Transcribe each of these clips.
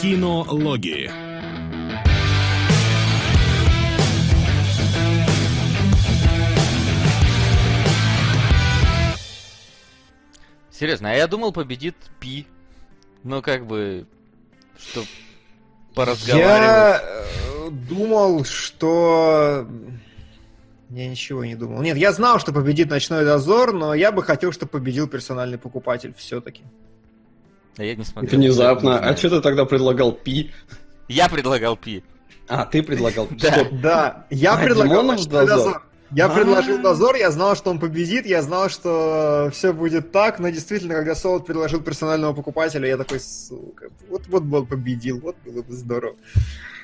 Кинологии. Серьезно, а я думал, победит Пи. Ну, как бы, что поразговаривать. Я э, думал, что... Я ничего не думал. Нет, я знал, что победит Ночной Дозор, но я бы хотел, чтобы победил персональный покупатель все-таки. А я не смотрел. Внезапно. А что ты тогда предлагал Пи? Я предлагал Пи. А, ты предлагал. Да. Стоп. Да, я А, предлагал Ночной Дозор? Дозор. Я А. предложил Дозор, я знал, что он победит, я знал, что все будет так, но действительно, когда Солод предложил персонального покупателя, я такой, сука, вот, вот бы он победил, вот было бы здорово.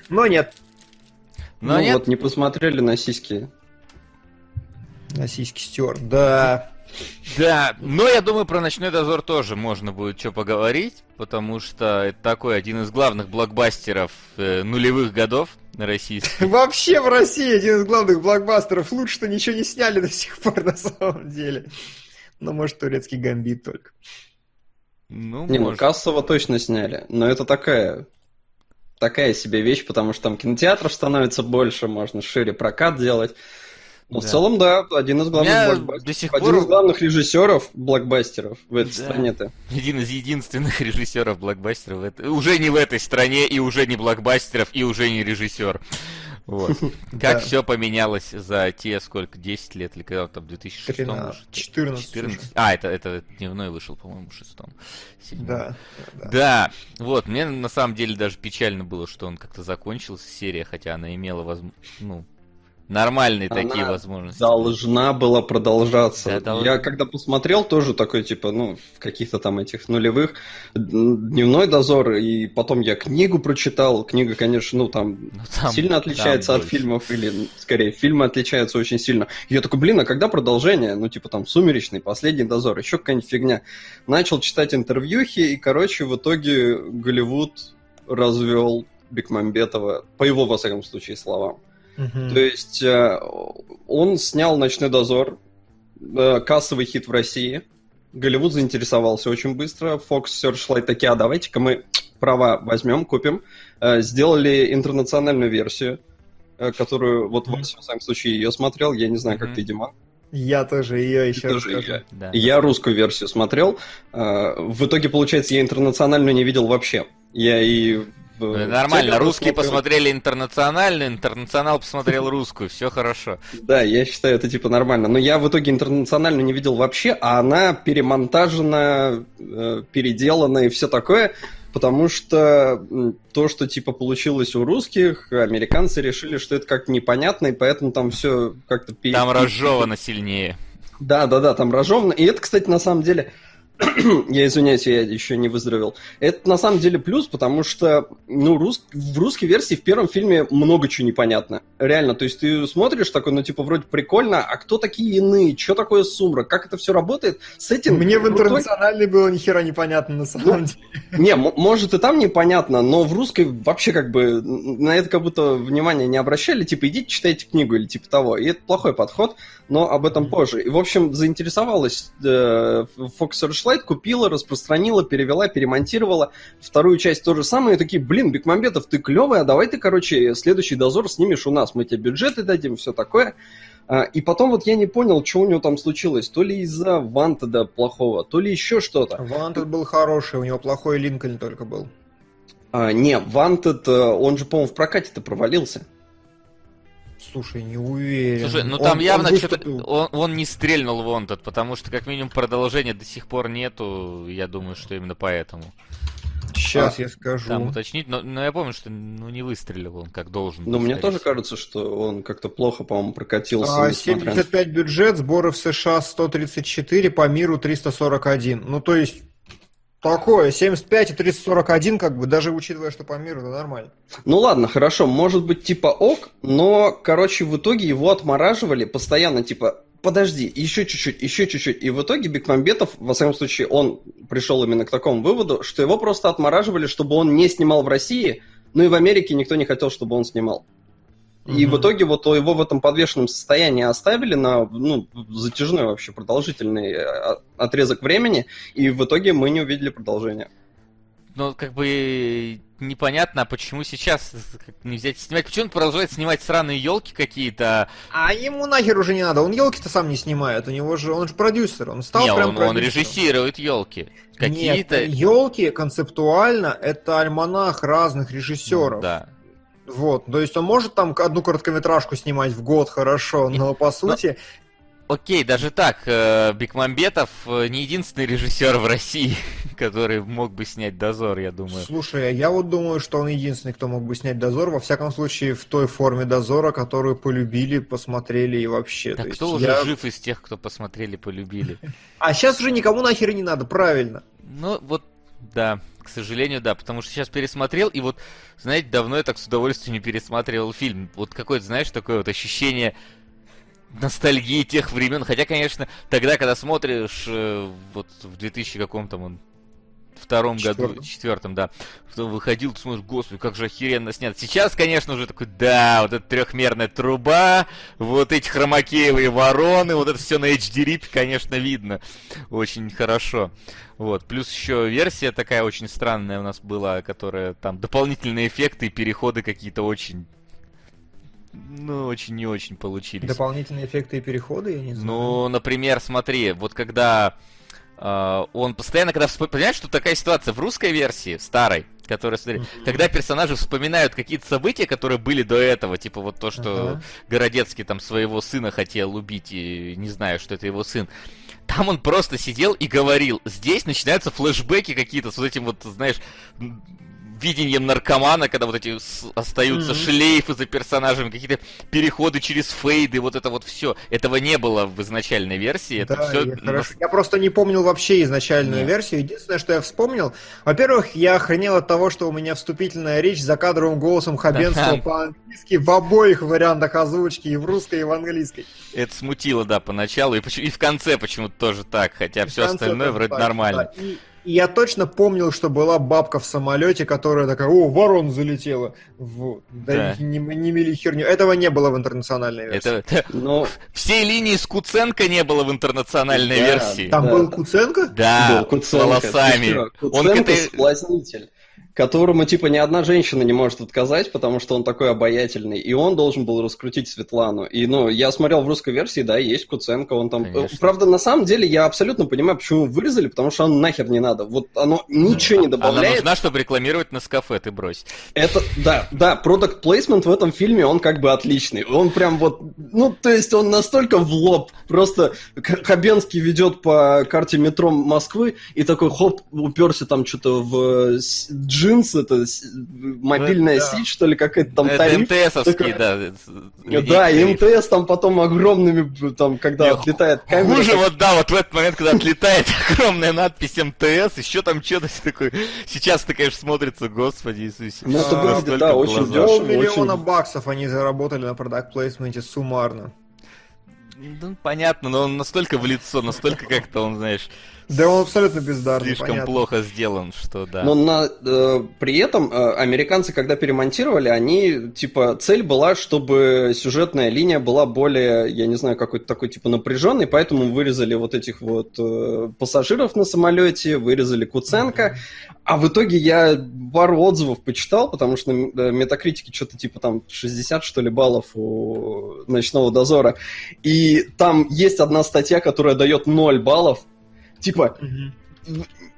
Но нет. Но ну нет, вот, не посмотрели на сиськи. Российский стюарт, да. Да, но я думаю, про Ночной Дозор тоже можно будет что поговорить, потому что это такой один из главных блокбастеров э, нулевых годов российских. Вообще в России один из главных блокбастеров. Лучше-то ничего не сняли до сих пор на самом деле. Ну, может, турецкий гамбит только. Ну, Не, ну может. кассово точно сняли. Но это такая такая себе вещь, потому что там кинотеатров становится больше, можно шире прокат делать. Но в Да. целом, да, один из главных блокбастеров. до сих Один пор- из главных режиссеров блокбастеров в этой Да. стране-то. Один из единственных режиссеров блокбастеров. в этой- Уже не в этой стране, и уже не блокбастеров, и уже не режиссер. Вот. Да. Как все поменялось за те, сколько, 10 лет, или когда там, в 2006 13, может? 14 14. уже. А, это, это дневной вышел, по-моему, в шестом. Да, да. Да, вот, мне на самом деле даже печально было, что он как-то закончился, серия, хотя она имела возможность, ну, нормальные Она такие возможности. Должна была продолжаться. Да, дол- Я когда посмотрел, тоже такой, типа, ну, в каких-то там этих нулевых, дневной дозор, и потом я книгу прочитал. Книга, конечно, ну, там, Ну, там- сильно отличается там от больше. фильмов, или, скорее, фильмы отличаются очень сильно. Я такой, блин, а когда продолжение? Ну, типа, там, «Сумеречный», «Последний дозор», еще какая-нибудь фигня. Начал читать интервьюхи, и, короче, в итоге Голливуд развел Бекмамбетова, по его, во всяком случае, словам. То есть э, он снял «Ночной дозор», э, кассовый хит в России. Голливуд заинтересовался очень быстро. Fox Searchlight такие, а давайте-ка мы права возьмем, купим. Э, Сделали интернациональную версию, э, которую, вот Мгм. Вася, в своем случае, ее смотрел. Я не знаю, как Мгм. ты, Дима. Я тоже ее еще Тоже расскажу. я. Да. Я русскую версию смотрел. Э, В итоге, получается, я интернациональную не видел вообще. Я и Нормально, теле русские посмотрел. посмотрели интернациональную, интернационал посмотрел русскую, все хорошо. Да, я считаю, это типа нормально. Но я в итоге интернационально не видел вообще, а она перемонтажена, э, переделана и все такое, потому что то, что типа получилось у русских, американцы решили, что это как-то непонятно, и поэтому там все как-то... Там разжевано сильнее. Да, да, да, там разжевано. И это, кстати, на самом деле, я извиняюсь, я еще не выздоровел. Это на самом деле плюс, потому что ну, рус... в русской версии в первом фильме много чего непонятно. Реально, то есть ты смотришь такой, ну, типа, вроде прикольно, а кто такие иные? Что такое сумрак? Как это все работает? Сеттинг Мне в крутой. интернациональной было ни хера непонятно на самом деле. Не, может и там непонятно, но в русской вообще как бы на это как будто внимания не обращали, типа идите читайте книгу или типа того. И это плохой подход, но об этом позже. И, в общем, заинтересовалась э, Fox Searchlight, купила, распространила, перевела, перемонтировала. Вторую часть то же самое. И такие, блин, Бекмамбетов, ты клевый, а давай ты, короче, следующий дозор снимешь у нас. Мы тебе бюджеты дадим, все такое. А, И потом вот я не понял, что у него там случилось. То ли из-за Вантеда плохого, то ли еще что-то. Вантед был хороший, у него плохой Линкольн только был. А, не, Wanted, э, он же, по-моему, в прокате-то провалился. Слушай, не уверен. Слушай, ну там он явно что-то... выступил. Он, он не стрельнул в Wanted, потому что как минимум продолжения до сих пор нету, я думаю, что именно поэтому. Сейчас А, я скажу. Там уточнить, но, но я помню, что ну, не выстрелил он как должен. Но мне тоже кажется, что он как-то плохо, по-моему, прокатился. А, несмотря на- 75 бюджет, сборы в США 134, по миру 341. Ну, то есть, такое, 75 и 341, как бы, даже учитывая, что по миру, это нормально. Ну ладно, хорошо, может быть типа ок, но, короче, в итоге его отмораживали постоянно, типа, подожди, еще чуть-чуть, еще чуть-чуть. И в итоге Бекмамбетов, во всяком случае, он пришел именно к такому выводу, что его просто отмораживали, чтобы он не снимал в России, ну и в Америке никто не хотел, чтобы он снимал. И в итоге вот его в этом подвешенном состоянии оставили на ну, затяжной вообще продолжительный э, отрезок времени, и в итоге мы не увидели продолжения. Ну, как бы непонятно, почему сейчас не взять и снимать. Почему он продолжает снимать сраные елки какие-то? А ему нахер уже не надо. Он елки-то сам не снимает. У него же он же продюсер. Он стал не, прям он, продюсером. он режиссирует елки. Какие-то. елки концептуально это альманах разных режиссеров. Ну, да. Вот, то есть он может там одну короткометражку снимать в год, хорошо, но по сути... Окей, даже так, э, Бекмамбетов э, не единственный режиссер в России, который мог бы снять «Дозор», я думаю. Слушай, я вот думаю, что он единственный, кто мог бы снять «Дозор», во всяком случае, в той форме «Дозора», которую полюбили, посмотрели и вообще. Так То кто уже я... жив из тех, кто посмотрели, полюбили? А сейчас уже никому нахер не надо, правильно. Ну, вот, да, сожалению, да, потому что сейчас пересмотрел, и вот, знаете, давно я так с удовольствием не пересматривал фильм. Вот какое-то, знаешь, такое вот ощущение ностальгии тех времен. Хотя, конечно, тогда, когда смотришь, э, вот в 2000 каком-то он втором году, четвертом, да, выходил, ты смотришь, господи, как же охеренно снят. Сейчас, конечно, уже такой, да, вот эта трехмерная труба, вот эти хромакеевые вороны, вот это все на HD-рипе, конечно, видно очень хорошо. Вот, плюс еще версия такая очень странная у нас была, которая там дополнительные эффекты и переходы какие-то очень ну, очень не очень получились. Дополнительные эффекты и переходы, я не знаю. Ну, например, смотри, вот когда он постоянно, когда вспоминает, понимаешь, что такая ситуация в русской версии, старой, которая, смотри, когда персонажи вспоминают какие-то события, которые были до этого, типа вот то, что Ага. Городецкий там своего сына хотел убить, и не знаю, что это его сын. Там он просто сидел и говорил. Здесь начинаются флешбеки какие-то с вот этим вот, знаешь, видением наркомана, когда вот эти остаются Мгм. шлейфы за персонажами, какие-то переходы через фейды, вот это вот все. Этого не было в изначальной версии. Это Да, все я, хорошо. Я просто не помнил вообще изначальную Нет. версию. Единственное, что я вспомнил, во-первых, я охренел от того, что у меня вступительная речь за кадровым голосом Хабенского по-английски в обоих вариантах озвучки, и в русской, и в английской. Это смутило, да, поначалу, и, и в конце почему-то тоже так, хотя все В конце остальное вроде так, нормально. да. И, и я точно помнил, что была бабка в самолете, которая такая, о, ворон залетела. Вот. Да, Да. Не, не мели херню. Этого не было в интернациональной версии. Это, это- Но всей линии с Куценко не было в интернациональной Да, версии. Там Да. был Куценко? Да, был с Куценко. волосами. Ты что, Он к Куценко этой- соблазнитель, которому, типа, ни одна женщина не может отказать, потому что он такой обаятельный, и он должен был раскрутить Светлану. И, ну, я смотрел в русской версии, да, есть Куценко, он там... Конечно. Правда, на самом деле, я абсолютно понимаю, почему вырезали, потому что он нахер не надо. Вот оно ничего не Она добавляет. нужна, чтобы рекламировать на кафе, ты брось. Это, да, да, продукт плейсмент в этом фильме, он как бы отличный. Он прям вот, ну, то есть он настолько в лоб. Просто Хабенский ведет по карте метро Москвы и такой, хоп, уперся там что-то в э, джинс, это мобильная Да. сеть, что ли, какая-то там Это тариф. МТСовский, такой- да. Да, и. МТС там потом огромными, там, когда Не, отлетает камера. Хуже так- вот, да, вот в этот момент, когда отлетает огромная надпись МТС, еще там что-то такое. Сейчас ты, конечно, смотрится, господи Иисусе. Ну, это А, выглядит, настолько да, очень здорово. миллиона баксов они заработали на продакт плейсменте суммарно. Ну, понятно, но он настолько в лицо, настолько как-то он, знаешь, Да он абсолютно бездарный, слишком понятно. плохо сделан, что да. Но на, э, при этом э, американцы, когда перемонтировали, они, типа, цель была, чтобы сюжетная линия была более, я не знаю, какой-то такой, типа, напряженной, поэтому вырезали вот этих вот э, пассажиров на самолете, вырезали Куценко, а в итоге я пару отзывов почитал, потому что на метакритике что-то типа там 60, что ли, баллов у «Ночного дозора», и там есть одна статья, которая дает 0 баллов, типа, Мгм.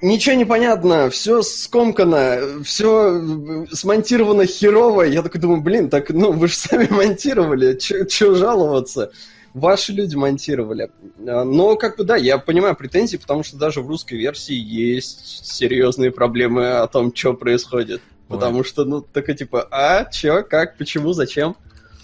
Ничего не понятно, все скомкано, все смонтировано херово. Я такой думаю, блин, так, ну, вы же сами монтировали, что жаловаться? Ваши люди монтировали. А, Но, как бы, да, я понимаю претензии, потому что даже в русской версии есть серьезные проблемы о том, что происходит. Потому что, ну, такой типа, а, чё, как, почему, зачем?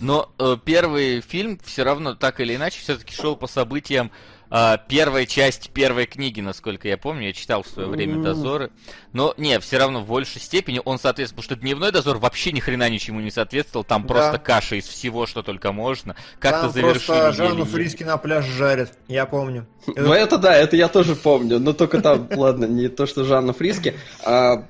Но э, первый фильм все равно так или иначе все-таки шел по событиям э, первой части первой книги, насколько я помню. Я читал в свое время дозоры. Но не, все равно в большей степени он соответствует, потому что дневной дозор вообще ни хрена ничему не соответствовал. Там Да. просто каша из всего, что только можно. Как-то Там завершили. просто Жанну. Фриски на пляж жарят, я помню. Ну, это да, это я тоже помню, но только там, ладно, не то, что Жанна Фриски. а,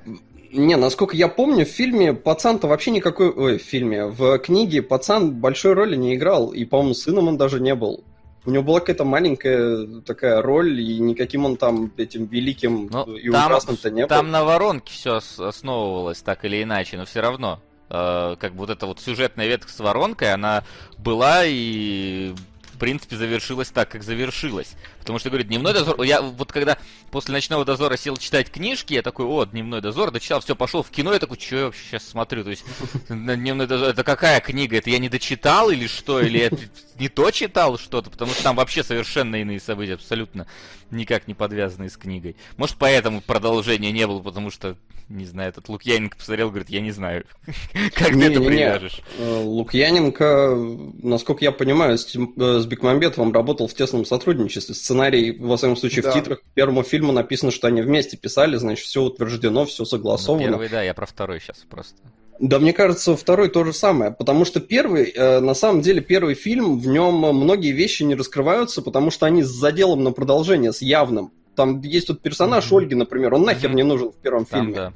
Не, насколько я помню, в фильме пацан-то вообще никакой... Ой, в фильме, в книге пацан большой роли не играл, и, по-моему, сыном он даже не был. У него была какая-то маленькая такая роль, и никаким он там этим великим Ну, и там, ужасным-то не был. там на воронке все основывалось так или иначе, но все равно. э, как бы вот эта вот сюжетная ветка с воронкой, она была и в принципе завершилась так, как завершилась. Потому что, говорю, дневной дозор... Я вот когда после ночного дозора сел читать книжки, я такой, о, дневной дозор, дочитал, все, пошел в кино, я такой, что я вообще сейчас смотрю? То есть, дневной дозор, это какая книга? Это я не дочитал или что? Или я не то читал что-то? Потому что там вообще совершенно иные события, абсолютно никак не подвязанные с книгой. Может, поэтому продолжения не было, потому что, не знаю, этот Лукьяненко посмотрел, говорит, я не знаю, как ты это привяжешь. Э, Лукьяненко, насколько я понимаю, э, с Бекмамбетовым работал в тесном сотрудничестве. Сценарий, во всяком случае, Да. в титрах к первому фильму написано, что они вместе писали, значит, все утверждено, все Ну, согласовано. первый, да, я про второй сейчас просто. Да, мне кажется, второй то же самое, потому что первый, э, на самом деле, первый фильм, в нем многие вещи не раскрываются, потому что они с заделом на продолжение, с явным. Там есть тут персонаж Мгм. Ольги, например, он нахер Мгм. не нужен в первом Там, фильме. да.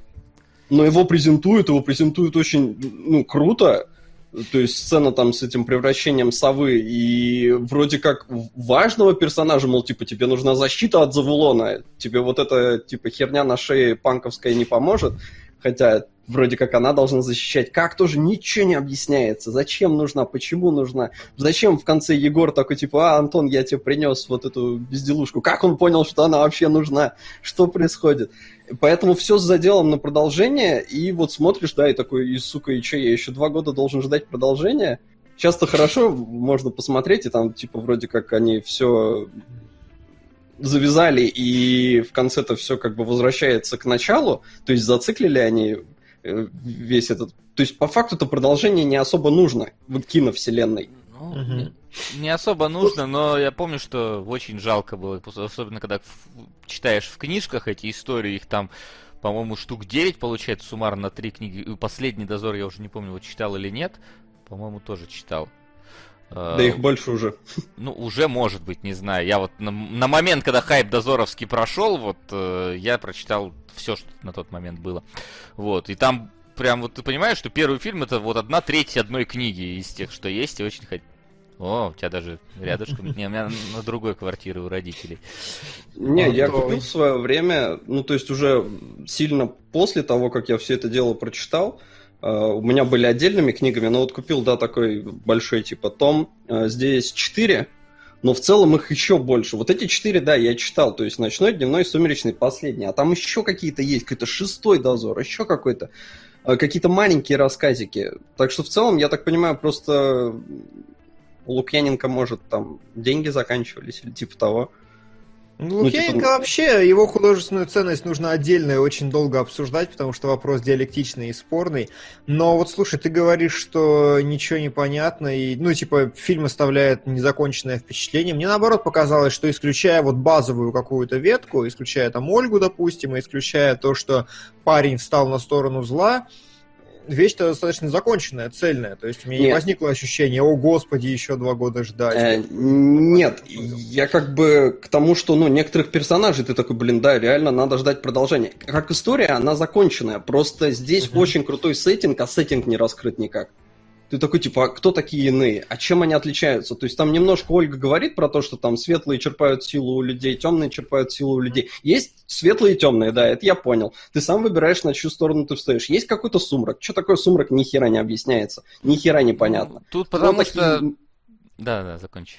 Но его презентуют, его презентуют очень, ну, круто. То есть сцена там с этим превращением совы и вроде как важного персонажа, мол, типа, тебе нужна защита от Завулона, тебе вот эта, типа, херня на шее панковская не поможет, хотя вроде как она должна защищать. Как тоже ничего не объясняется. Зачем нужна, почему нужна? Зачем в конце Егор такой, типа, а, Антон, я тебе принес вот эту безделушку. Как он понял, что она вообще нужна? Что происходит? Поэтому все с заделом на продолжение, и вот смотришь, да, и такой, и сука, и что, я еще два года должен ждать продолжения? Часто хорошо можно посмотреть, и там, типа, вроде как они все завязали, и в конце-то все как бы возвращается к началу, то есть зациклили они э, весь этот... То есть, по факту-то продолжение не особо нужно в киновселенной. Ну, Мгм. не, не особо нужно, но я помню, что очень жалко было, особенно когда в- читаешь в книжках эти истории, их там, по-моему, штук 9 получается суммарно на три книги. Последний дозор я уже не помню, вот читал или нет. По-моему, тоже читал. Э, Да их больше уже. Ну, уже может быть, не знаю. Я вот на, на момент, когда хайп Дозоровский прошел, вот э, я прочитал все, что на тот момент было. Вот. И там прям вот ты понимаешь, что первый фильм это вот одна треть одной книги из тех, что есть, и очень хоть. О, у тебя даже рядышком. Не, у меня на другой квартире у родителей. Не, я купил в свое время, ну, то есть уже сильно после того, как я все это дело прочитал, э, у меня были отдельными книгами, но вот купил, да, такой большой типа том. Э, Здесь четыре, но в целом их еще больше. Вот эти четыре, да, я читал, то есть ночной, дневной, сумеречный, последний. А там еще какие-то есть, какой-то шестой дозор, еще какой-то. Э, Какие-то маленькие рассказики. Так что в целом, я так понимаю, просто у Лукьяненко, может, там деньги заканчивались или типа того. Ну, Ну, типа, Лукьяненко вообще, его художественную ценность нужно отдельно и очень долго обсуждать, потому что вопрос диалектичный и спорный. Но вот слушай, ты говоришь, что ничего не понятно, и, ну, типа, фильм оставляет незаконченное впечатление. Мне наоборот показалось, что исключая вот базовую какую-то ветку, исключая там Ольгу, допустим, и исключая то, что парень встал на сторону зла, вещь-то достаточно законченная, цельная. То есть у меня не Нет. возникло ощущения, о господи, еще два года ждать. Э, нет, я как бы к тому, что, ну, некоторых персонажей ты такой, блин, да, реально надо ждать продолжения. Как история, она законченная, просто здесь Мгм. очень крутой сеттинг, а сеттинг не раскрыт никак. Ты такой, типа, а кто такие иные? А чем они отличаются? То есть там немножко Ольга говорит про то, что там светлые черпают силу у людей, темные черпают силу у людей. Есть светлые и темные, да, это я понял. Ты сам выбираешь, на чью сторону ты встаешь. Есть какой-то сумрак. Что такое сумрак, ни хера не объясняется. Ни хера непонятно. Тут Кто потому такие- что... Да, да, закончи.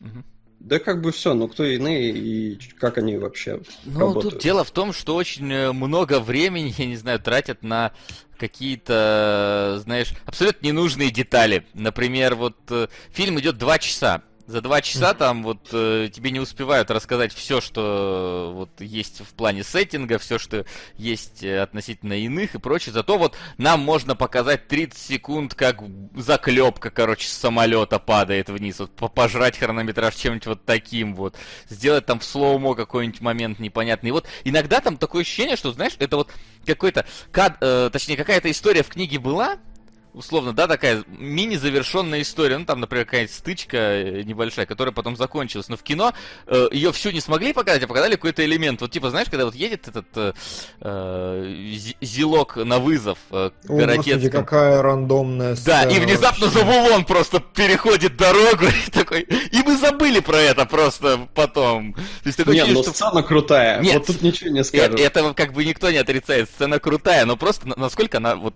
Мгм. Да как бы все, ну кто иные и как они вообще Ну, работают. тут дело в том, что очень э, много времени, я не знаю, тратят на какие-то, знаешь, абсолютно ненужные детали. Например, вот э, фильм идет два часа. За два часа там вот э, тебе не успевают рассказать все, что э, вот есть в плане сеттинга, все, что есть э, относительно иных и прочее. Зато вот нам можно показать 30 секунд, как заклепка, короче, с самолета падает вниз. Вот по- пожрать хронометраж чем-нибудь вот таким вот. Сделать там в слоумо какой-нибудь момент непонятный. И вот иногда там такое ощущение, что, знаешь, это вот какой-то, кад- э, точнее, какая-то история в книге была, условно, да, такая мини-завершенная история. Ну, там, например, какая-нибудь стычка э, небольшая, которая потом закончилась. Но в кино э, ее всю не смогли показать, а показали какой-то элемент. Вот, типа, знаешь, когда вот едет этот э, э зилок на вызов э, О, Господи, какая рандомная сцена. Да, и внезапно вообще. Завулон просто переходит дорогу и такой... И мы забыли про это просто потом. То есть, такое Нет, но что... сцена крутая. Нет, вот тут ничего не скажешь. Это, это как бы никто не отрицает. Сцена крутая, но просто насколько она вот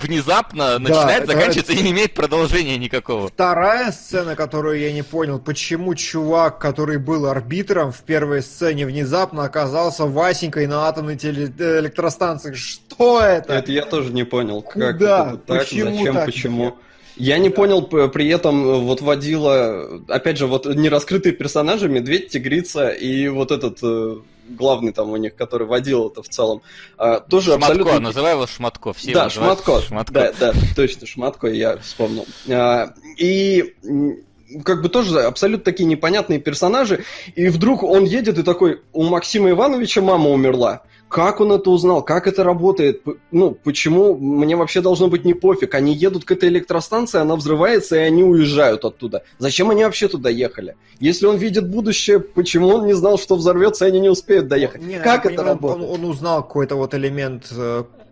внезапно начинает, да, заканчивается это... и не имеет продолжения никакого. Вторая сцена, которую я не понял, почему чувак, который был арбитром в первой сцене, внезапно оказался Васенькой на атомной теле... электростанции. Что это? Это я тоже не понял. Куда? Как это так? Почему Зачем? Так? Почему? Я не понял, при этом вот водила, опять же, вот нераскрытые персонажи, медведь, тигрица и вот этот э, главный там у них, который водил это в целом, а, тоже Шматко, абсолютно... называй его Шматко, все Да, Шматко, Шматко, да, да, точно, Шматко, я вспомнил. А, и как бы тоже абсолютно такие непонятные персонажи, и вдруг он едет и такой, у Максима Ивановича мама умерла. Как он это узнал? Как это работает? Ну, почему мне вообще должно быть не пофиг? Они едут к этой электростанции, она взрывается, и они уезжают оттуда. Зачем они вообще туда ехали? Если он видит будущее, почему он не знал, что взорвется, и они не успеют доехать? Не, как это работает? Он, он узнал какой-то вот элемент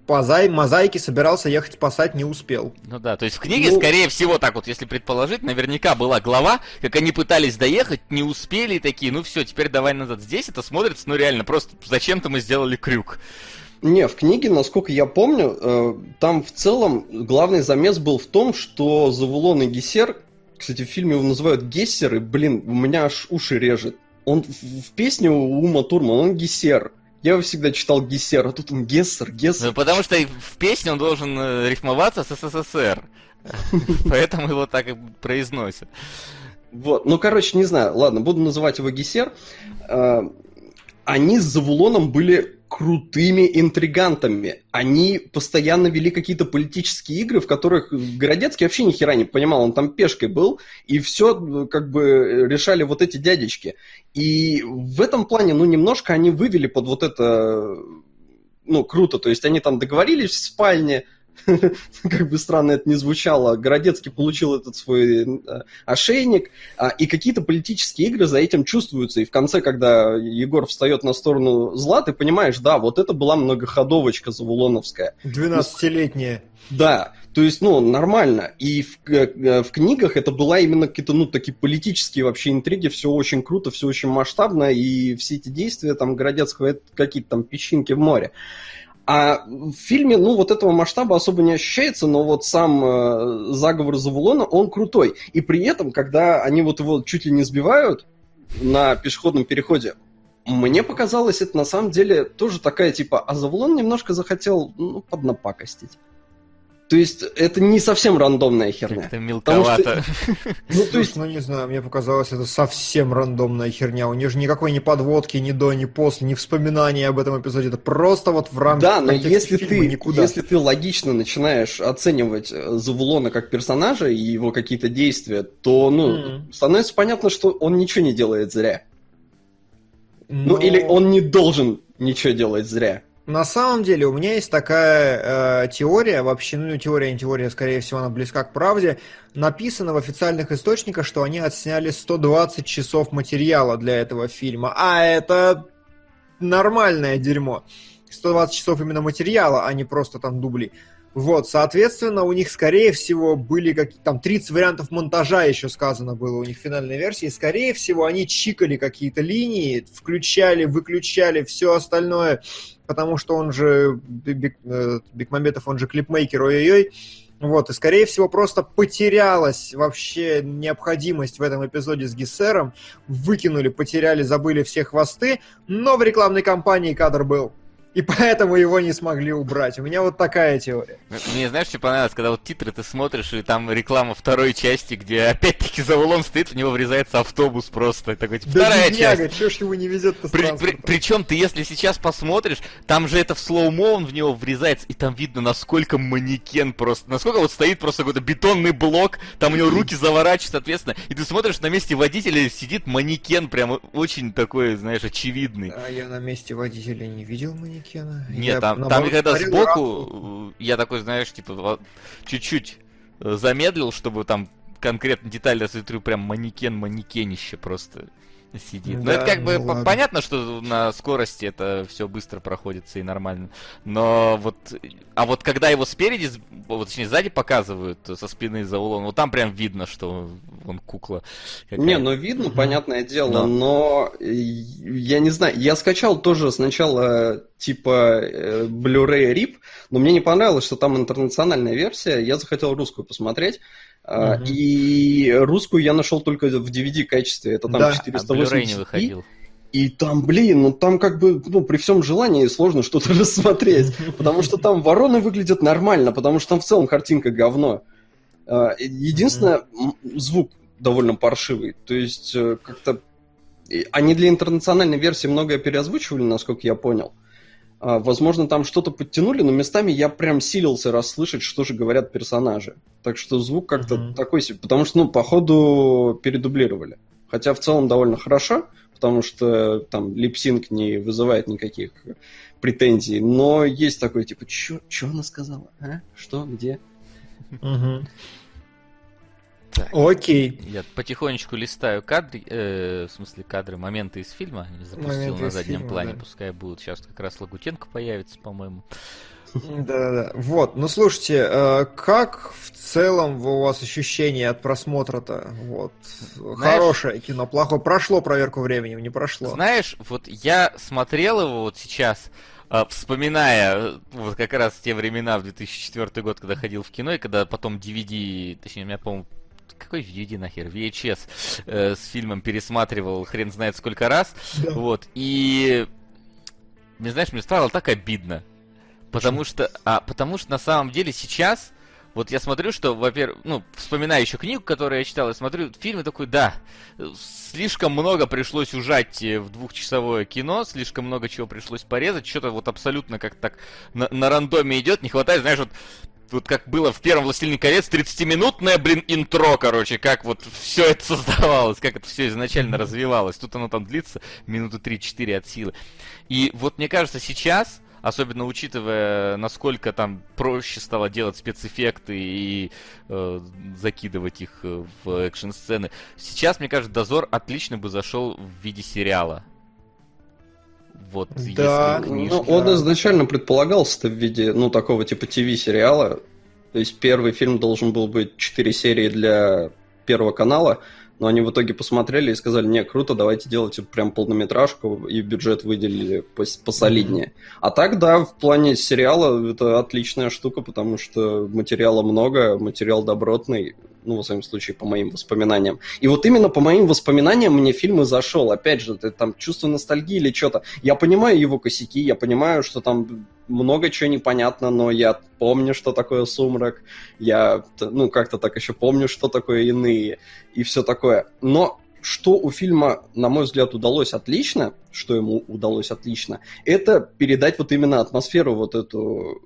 э, по зай, мозаике собирался ехать спасать, не успел. Ну да, то есть в книге, ну... скорее всего, так вот, если предположить, наверняка была глава, как они пытались доехать, не успели и такие, ну все, теперь давай назад. Здесь это смотрится, ну реально, просто зачем-то мы сделали крюк. Не, в книге, насколько я помню, э, там в целом главный замес был в том, что Завулон и Гессер, кстати, в фильме его называют Гессер, и, блин, у меня аж уши режет. Он в, в песне у Ума Турман, он Гессер. Я его всегда читал Гессер, а тут он Гессер, Гессер. Ну, потому что в песне он должен э, рифмоваться с СССР. Поэтому его так и произносят. Вот, ну, короче, не знаю. Ладно, буду называть его Гессер. Э, они с Завулоном были крутыми интригантами. Они постоянно вели какие-то политические игры, в которых Городецкий вообще ни хера не понимал, он там пешкой был, и все как бы решали вот эти дядечки. И в этом плане, ну, немножко они вывели под вот это, ну, круто, то есть они там договорились в спальне, как бы странно это не звучало, Городецкий получил этот свой э, ошейник, а, и какие-то политические игры за этим чувствуются. И в конце, когда Егор встает на сторону зла, ты понимаешь, да, вот это была многоходовочка завулоновская. 12-летняя. Да, то есть, ну, нормально. И в, э, в книгах это была именно какие-то, ну, такие политические вообще интриги, все очень круто, все очень масштабно, и все эти действия там Городецкого, это какие-то там песчинки в море. А в фильме, ну, вот этого масштаба особо не ощущается, но вот сам э, заговор Завулона, он крутой. И при этом, когда они вот его чуть ли не сбивают на пешеходном переходе, мне показалось, это на самом деле тоже такая, типа, а Завулон немножко захотел, ну, поднапакостить. То есть это не совсем рандомная херня. Это мелковато. Что... Ну, то есть, ну не знаю, мне показалось, это совсем рандомная херня. У нее же никакой ни подводки, ни до, ни после, ни вспоминания об этом эпизоде. Это просто вот в рамках Да, но если ты, никуда. если ты логично начинаешь оценивать э, Завулона как персонажа и его какие-то действия, то, ну, mm. становится понятно, что он ничего не делает зря. Но... Ну, или он не должен ничего делать зря. На самом деле у меня есть такая э, теория, вообще, ну теория, не теория, скорее всего, она близка к правде. Написано в официальных источниках, что они отсняли 120 часов материала для этого фильма. А это нормальное дерьмо. 120 часов именно материала, а не просто там дубли. Вот, соответственно, у них, скорее всего, были какие-то там 30 вариантов монтажа еще сказано было у них в финальной версии. Скорее всего, они чикали какие-то линии, включали, выключали все остальное, потому что он же, э, Бекмамбетов, он же клипмейкер, ой-ой-ой. Вот, и, скорее всего, просто потерялась вообще необходимость в этом эпизоде с Гессером. Выкинули, потеряли, забыли все хвосты, но в рекламной кампании кадр был и поэтому его не смогли убрать. У меня вот такая теория. Мне знаешь, что понравилось, когда вот титры ты смотришь, и там реклама второй части, где опять-таки за углом стоит, в него врезается автобус просто. Такой, типа, да вторая бедняга, часть. чё ж его не везет-то при, при, Причем ты, если сейчас посмотришь, там же это в слоумо он в него врезается, и там видно, насколько манекен просто, насколько вот стоит просто какой-то бетонный блок, там у него руки заворачиваются, соответственно, и ты смотришь, на месте водителя сидит манекен, прям очень такой, знаешь, очевидный. А я на месте водителя не видел манекен. Нет, я там, там когда сбоку, я такой, знаешь, типа, чуть-чуть э, замедлил, чтобы там конкретно детали, я смотрю, прям манекен-манекенище просто сидит. Но Да, это как бы ну по- ладно. понятно, что на скорости это все быстро проходится и нормально. Но вот, а вот когда его спереди, вот, точнее сзади показывают э, со спины за улон, вот там прям видно, что он кукла. какая. Не, ну видно, понятное дело, Но. но э, я не знаю, я скачал тоже сначала типа э, Blu-ray RIP, но мне не понравилось, что там интернациональная версия, я захотел русскую посмотреть, а, Мгм. и русскую я нашел только в DVD качестве, это там Да, а а Blu-ray 480 не выходил. И там, блин, ну там как бы, ну, при всем желании сложно что-то рассмотреть. Потому что там вороны выглядят нормально, потому что там в целом картинка говно. А, Единственное, звук довольно паршивый. То есть, э, как-то... Они для интернациональной версии многое переозвучивали, насколько я понял. А, Возможно, там что-то подтянули, но местами я прям силился расслышать, что же говорят персонажи. Так что звук как-то Мгм. такой себе. Потому что, ну, походу, передублировали. Хотя в целом довольно хорошо, потому что там липсинг не вызывает никаких претензий. Но есть такой, типа, что она сказала? А? Что? Где? Мгм. Так. Окей. Я потихонечку листаю кадры, э, в смысле кадры, моменты из фильма. Запустил Моменты на заднем фильма, плане, да. пускай будут. Сейчас как раз Лагутенко появится, по-моему. Да-да-да. Вот, ну слушайте, э, как в целом у вас ощущения от просмотра-то? Вот. Хорошее кино, плохое. Прошло проверку временем, не прошло. Знаешь, вот я смотрел его вот сейчас, а, вспоминая э, вот как раз те времена в 2004 год, когда ходил в кино, и когда потом DVD, точнее, у меня, по-моему, какой DVD нахер, VHS э, с фильмом пересматривал хрен знает сколько раз, Да. вот, и, мне знаешь, мне стало так обидно, потому что, а, потому что на самом деле сейчас, вот я смотрю, что, во-первых, ну, вспоминаю еще книгу, которую я читал, и смотрю фильм и такой, да, слишком много пришлось ужать э, в двухчасовое кино, слишком много чего пришлось порезать, что-то вот абсолютно как так на, на рандоме идет, не хватает, знаешь, вот вот как было в первом «Властелине колец», 30-минутное, блин, интро, короче, как вот все это создавалось, как это все изначально развивалось. Тут оно там длится минуты 3-4 от силы. И вот мне кажется, сейчас, особенно учитывая, насколько там проще стало делать спецэффекты и э, закидывать их э, в экшн-сцены, сейчас, мне кажется, Дозор отлично бы зашел в виде сериала. Вот, Да, если ну, книжки... Ну, он изначально предполагался-то в виде, ну, такого типа ТВ-сериала. То есть первый фильм должен был быть 4 серии для Первого канала, но они в итоге посмотрели и сказали, не, круто, давайте делать прям полнометражку, и бюджет выделили пос- посолиднее. А так, да, в плане сериала это отличная штука, потому что материала много, материал добротный, ну, во всяком случае, по моим воспоминаниям. И вот именно по моим воспоминаниям мне фильм и зашел. Опять же, это там чувство ностальгии или что-то. Я понимаю его косяки, я понимаю, что там много чего непонятно, но я помню, что такое сумрак, я, ну, как-то так еще помню, что такое иные, и все такое. Но что у фильма, на мой взгляд, удалось отлично, что ему удалось отлично, это передать вот именно атмосферу вот эту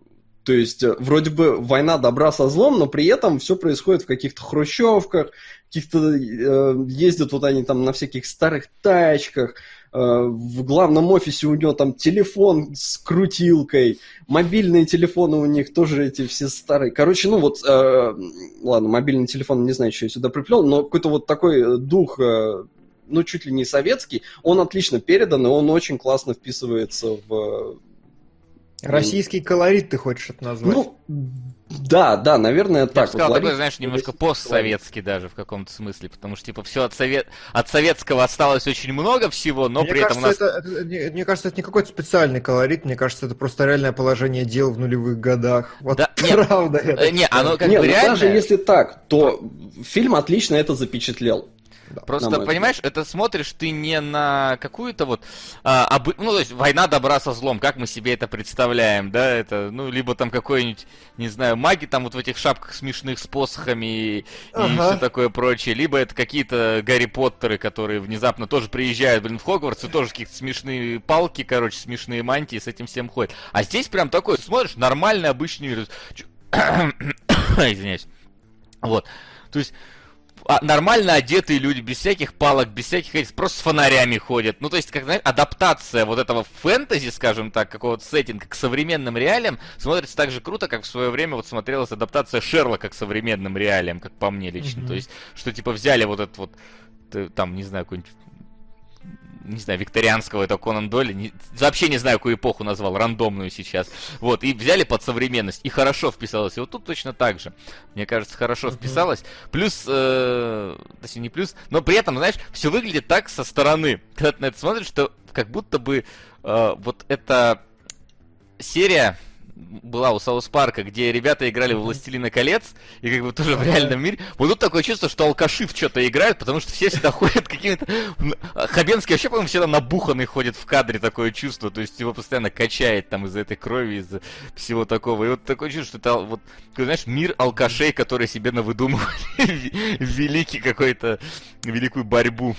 то есть, э, вроде бы война добра со злом, но при этом все происходит в каких-то хрущевках, каких-то э, ездят вот они там на всяких старых тачках, э, в главном офисе у него там телефон с крутилкой, мобильные телефоны у них тоже эти все старые. Короче, ну вот, э, ладно, мобильный телефон, не знаю, что я сюда приплел, но какой-то вот такой э, дух э, ну, чуть ли не советский, он отлично передан, и он очень классно вписывается в Российский колорит ты хочешь это назвать? ну, да, да, наверное, Я бы так. сказал, вот, такой, ловить знаешь, немножко постсоветский даже в каком-то смысле, потому что, типа, все от, совет... от советского осталось очень много всего, но мне при этом кажется, у нас... это, это- не- мне кажется, это не какой-то специальный колорит, мне кажется, это просто реальное положение дел в нулевых годах. Вот Да, нет, правда. я э, так не, оно как Не, бы ну реально... даже если так, то фильм отлично это запечатлел. Да. Просто, понимаешь, это смотришь ты не на какую-то вот... а, обы- Ну, то есть, война добра со злом, как мы себе это представляем, да, это, ну, либо там какой-нибудь, не знаю, маги там вот в этих шапках смешных с посохами и, Ага. все такое прочее, либо это какие-то Гарри Поттеры, которые внезапно тоже приезжают, блин, в Хогвартс, и тоже какие-то смешные палки, короче, смешные мантии, с этим всем ходят. А здесь прям такой, смотришь, нормальный, обычный Извиняюсь. Вот. То есть, нормально одетые люди, без всяких палок, без всяких этих, просто с фонарями ходят. Ну, то есть, как, знаешь, адаптация вот этого фэнтези, скажем так, какого-то сеттинга к современным реалиям смотрится так же круто, как в свое время вот смотрелась адаптация Шерлока к современным реалиям, как по мне лично. Mm-hmm. То есть, что типа взяли вот этот вот, там, не знаю, какой-нибудь не знаю, викторианского, это Конан Дойля, не, вообще не знаю, какую эпоху назвал, рандомную сейчас. Вот, и взяли под современность, и хорошо вписалось. И вот тут точно так же. Мне кажется, хорошо вписалось. Плюс, э, точнее, не плюс, но при этом, знаешь, все выглядит так со стороны. Когда ты на это смотришь, что как будто бы э, вот эта серия была у Саус Парка, где ребята играли в Властелина колец, и как бы тоже в реальном мире. Вот тут такое чувство, что алкаши в что-то играют, потому что все всегда ходят какими-то... Хабенский вообще, по-моему, всегда набуханный ходит в кадре, такое чувство, то есть его постоянно качает там из-за этой крови, из-за всего такого. И вот такое чувство, что это вот, знаешь, мир алкашей, которые себе навыдумывали великий какой-то, великую борьбу.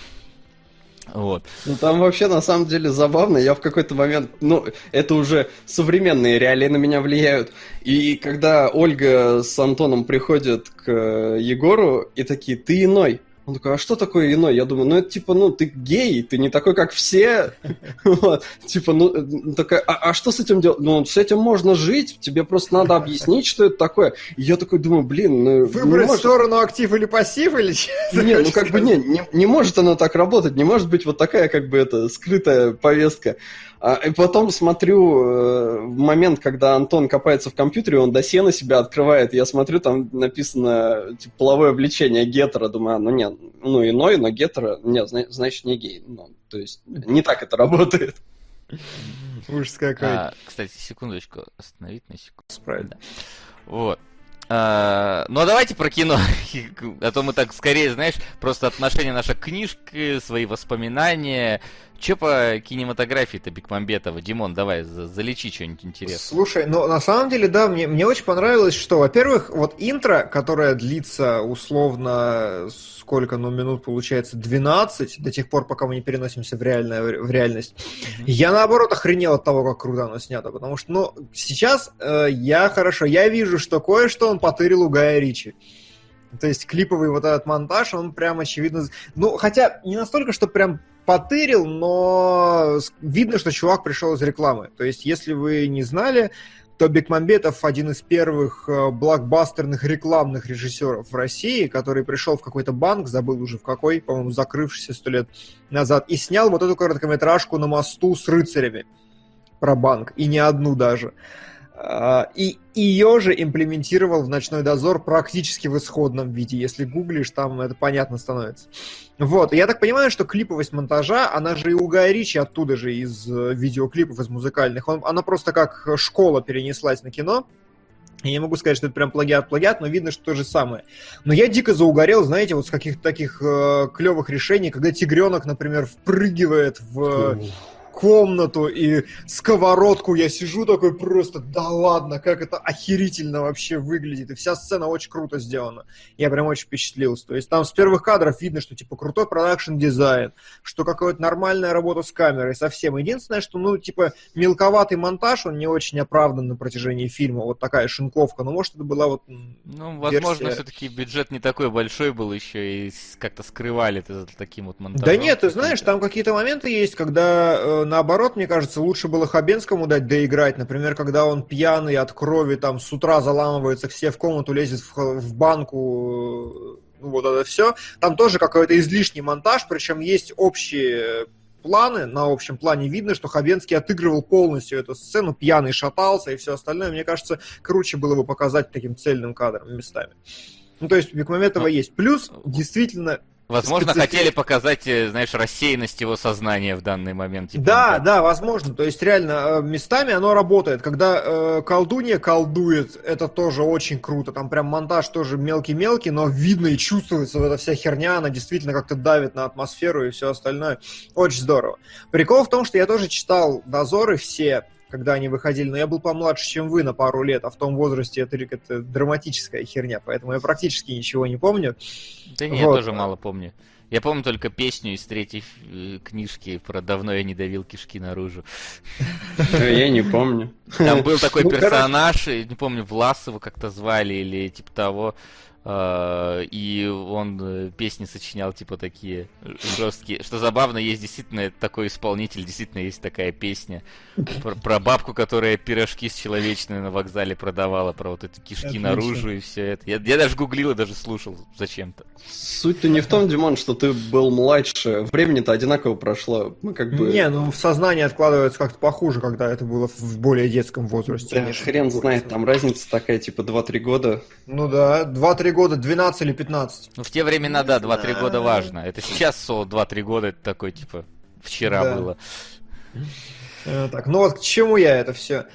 Вот. Ну там вообще на самом деле забавно. Я в какой-то момент, ну, это уже современные реалии на меня влияют. И когда Ольга с Антоном приходят к Егору и такие, ты иной. Он такой, а что такое иной? Я думаю, ну это типа, ну ты гей, ты не такой, как все. вот. Типа, ну такая, а, а что с этим делать? Ну с этим можно жить, тебе просто надо объяснить, что это такое. И я такой думаю, блин, ну... Выбрать сторону актив или пассив или Не, ну как бы не, не может оно так работать, не может быть вот такая как бы это скрытая повестка. А, и потом смотрю э, в момент, когда Антон копается в компьютере, он досье на себя открывает, я смотрю, там написано типа, половое влечение гетера, думаю, а, ну нет, ну иной, но гетера, нет, значит не гей. Ну, то есть не так это работает. Ужас какой. А, кстати, секундочку, остановить на секунду. Справить. Да. Вот. А, ну а давайте про кино, а то мы так скорее, знаешь, просто отношение наше к книжке, свои воспоминания, Че по кинематографии-то Бекмамбетова? Димон, давай, за залечи что-нибудь интересное. Слушай, ну на самом деле, да, мне, мне очень понравилось, что, во-первых, вот интро, которое длится условно сколько, ну, минут получается 12, до тех пор, пока мы не переносимся в, реальное, в реальность. Mm-hmm. Я, наоборот, охренел от того, как круто оно снято, потому что, ну, сейчас э, я хорошо, я вижу, что кое-что он потырил у Гая Ричи. То есть клиповый вот этот монтаж, он прям очевидно... Ну, хотя не настолько, что прям потырил, но видно, что чувак пришел из рекламы. То есть, если вы не знали, то Бекмамбетов один из первых э, блокбастерных рекламных режиссеров в России, который пришел в какой-то банк, забыл уже в какой, по-моему, закрывшийся сто лет назад, и снял вот эту короткометражку на мосту с рыцарями про банк, и не одну даже. А, и ее же имплементировал в «Ночной дозор» практически в исходном виде. Если гуглишь, там это понятно становится. Вот, я так понимаю, что клиповость монтажа, она же и у Гая Ричи оттуда же из э, видеоклипов, из музыкальных. Он, она просто как школа перенеслась на кино. Я не могу сказать, что это прям плагиат-плагиат, но видно, что то же самое. Но я дико заугорел, знаете, вот с каких-то таких э, клевых решений, когда тигренок, например, впрыгивает в комнату и сковородку. Я сижу такой просто, да ладно, как это охерительно вообще выглядит. И вся сцена очень круто сделана. Я прям очень впечатлился. То есть там с первых кадров видно, что типа крутой продакшн дизайн, что какая-то нормальная работа с камерой совсем. Единственное, что, ну, типа, мелковатый монтаж, он не очень оправдан на протяжении фильма. Вот такая шинковка. Но может это была вот Ну, возможно, версия... все-таки бюджет не такой большой был еще и как-то скрывали это таким вот монтажом. Да нет, ты знаешь, там какие-то моменты есть, когда э, наоборот, мне кажется, лучше было Хабенскому дать доиграть. Например, когда он пьяный от крови, там, с утра заламывается к себе в комнату, лезет в, в банку, ну, вот это все. Там тоже какой-то излишний монтаж, причем есть общие планы, на общем плане видно, что Хабенский отыгрывал полностью эту сцену, пьяный шатался и все остальное. Мне кажется, круче было бы показать таким цельным кадром местами. Ну, то есть у Бекмаметова ну, есть. Плюс, действительно, Возможно, специфи... хотели показать, э, знаешь, рассеянность его сознания в данный момент. Типа, да, да, да, возможно. То есть, реально, э, местами оно работает. Когда э, колдунья колдует, это тоже очень круто. Там прям монтаж тоже мелкий-мелкий, но видно и чувствуется вот эта вся херня, она действительно как-то давит на атмосферу и все остальное. Очень здорово. Прикол в том, что я тоже читал дозоры все, когда они выходили, но я был помладше, чем вы на пару лет, а в том возрасте это, это драматическая херня, поэтому я практически ничего не помню. Да нет, вот. я тоже мало помню. Я помню только песню из третьей э, книжки про «Давно я не давил кишки наружу». Я не помню. Там был такой ну, персонаж, не помню, Власова как-то звали или типа того. Э, и он э, песни сочинял типа такие жесткие. Что забавно, есть действительно такой исполнитель, действительно есть такая песня про, про бабку, которая пирожки с человечной на вокзале продавала, про вот эти кишки Отлично. наружу и все это. Я, я даже гуглил и даже слушал зачем-то. Суть-то не в том, Димон, что ты был младше. Времени-то одинаково прошло. Мы как бы... Не, ну в сознании откладывается как-то похуже, когда это было в более детском возрасте. Да, хрен знает, там разница такая, типа 2-3 года. Ну да, 2-3 года, 12 или 15. Ну, в те времена, да, 2-3 знаю. года важно. Это сейчас соло 2-3 года, это такой, типа, вчера Да. было. Э, Так, ну вот к чему я это все?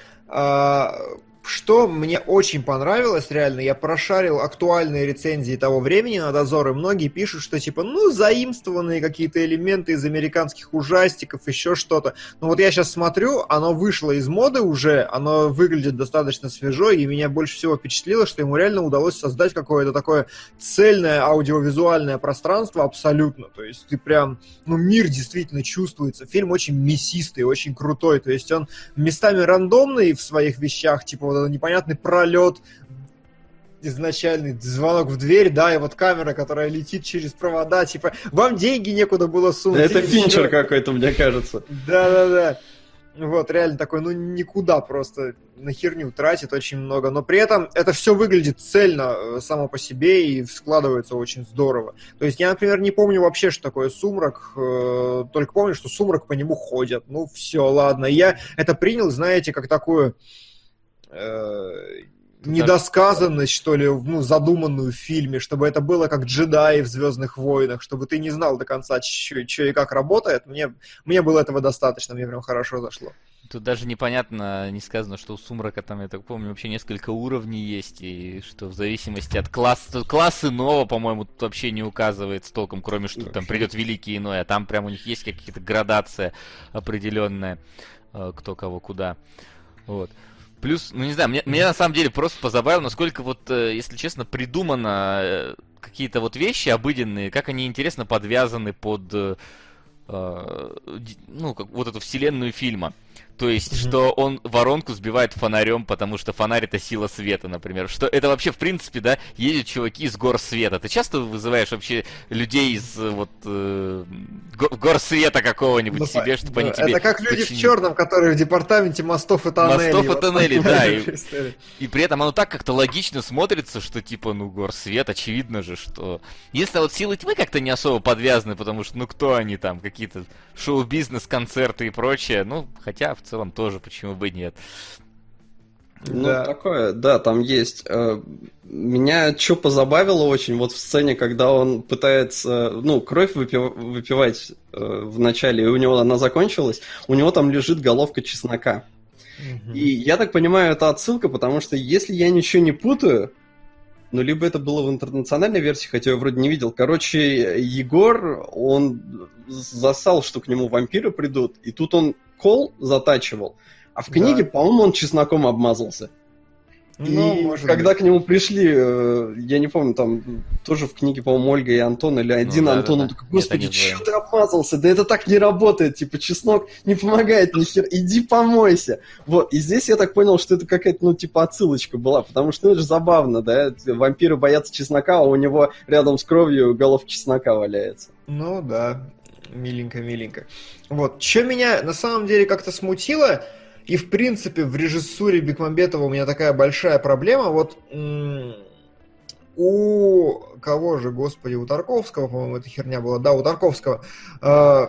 Что мне очень понравилось, реально, я прошарил актуальные рецензии того времени на дозоры. Многие пишут, что типа, ну, заимствованные какие-то элементы из американских ужастиков, еще что-то. Но вот я сейчас смотрю, оно вышло из моды уже, оно выглядит достаточно свежо, и меня больше всего впечатлило, что ему реально удалось создать какое-то такое цельное аудиовизуальное пространство абсолютно. То есть ты прям, ну, мир действительно чувствуется. Фильм очень мясистый, очень крутой. То есть он местами рандомный в своих вещах, типа вот этот непонятный пролет, изначальный звонок в дверь, да, и вот камера, которая летит через провода, типа, вам деньги некуда было сунуть. Это Финчер какой-то, мне кажется. Да-да-да. Вот, реально такой, ну, никуда просто на херню тратит очень много, но при этом это все выглядит цельно э, само по себе и складывается очень здорово. То есть я, например, не помню вообще, что такое сумрак, э, только помню, что сумрак по нему ходят. Ну, все, ладно. Я это принял, знаете, как такую э, недосказанность, что ли, ну, задуманную в фильме, чтобы это было как джедаи в Звездных войнах, чтобы ты не знал до конца, что и как работает. Мне, мне было этого достаточно, мне прям хорошо зашло. Тут даже непонятно, не сказано, что у Сумрака там, я так помню, вообще несколько уровней есть, и что в зависимости от класса... Класс иного, по-моему, тут вообще не указывается толком, кроме что там придет Великий Иной, а там прям у них есть какие-то градация определенная, э, кто кого куда. Вот. Плюс, ну не знаю, мне, мне на самом деле просто позабавило, насколько вот, э, если честно, придумано э, какие-то вот вещи обыденные, как они интересно подвязаны под, э, ну, как, вот эту вселенную фильма. То есть, Мгм. что он воронку сбивает фонарем, потому что фонарь это сила света, например. Что это вообще, в принципе, да, едут чуваки из гор света. Ты часто вызываешь вообще людей из э, вот э, го- гор света какого-нибудь Ну, себе, чтобы они да, тебе Это как люди в починили? черном, которые в департаменте мостов и тоннелей. Мостов и Вот тоннелей, да, и-. И при этом оно так как-то логично смотрится, что типа, ну, гор свет, очевидно же, что... Если вот силы тьмы как-то не особо подвязаны, потому что, ну, кто они там, какие-то шоу-бизнес, концерты и прочее, ну, хотя в целом тоже, почему бы нет. Ну, Да. такое, да, там есть. Э, Меня что позабавило очень, вот в сцене, когда он пытается, ну, кровь выпив- выпивать э, в начале, и у него она закончилась, у него там лежит головка чеснока. Мгм. И я так понимаю, это отсылка, потому что если я ничего не путаю, ну, либо это было в интернациональной версии, хотя я вроде не видел. Короче, Егор, он засал, что к нему вампиры придут, и тут он кол затачивал, а в Да. книге, по-моему, он чесноком обмазался. Ну, и может когда быть. к нему пришли, э, я не помню, там тоже в книге, по-моему, Ольга и Антон, или один да, Антон, да, он да. такой, Нет, господи, вдвоем. ты обмазался? Да это так не работает, типа, чеснок не помогает ни хера, иди помойся. Вот, и здесь я так понял, что это какая-то, ну, типа, отсылочка была, потому что ну, это же забавно, да, вампиры боятся чеснока, а у него рядом с кровью головка чеснока валяется. Ну да, миленько, миленько. Вот, что меня на самом деле как-то смутило, и в принципе в режиссуре Бекмамбетова у меня такая большая проблема, вот у кого же, господи, у Тарковского, по-моему, эта херня была, да, у Тарковского, э,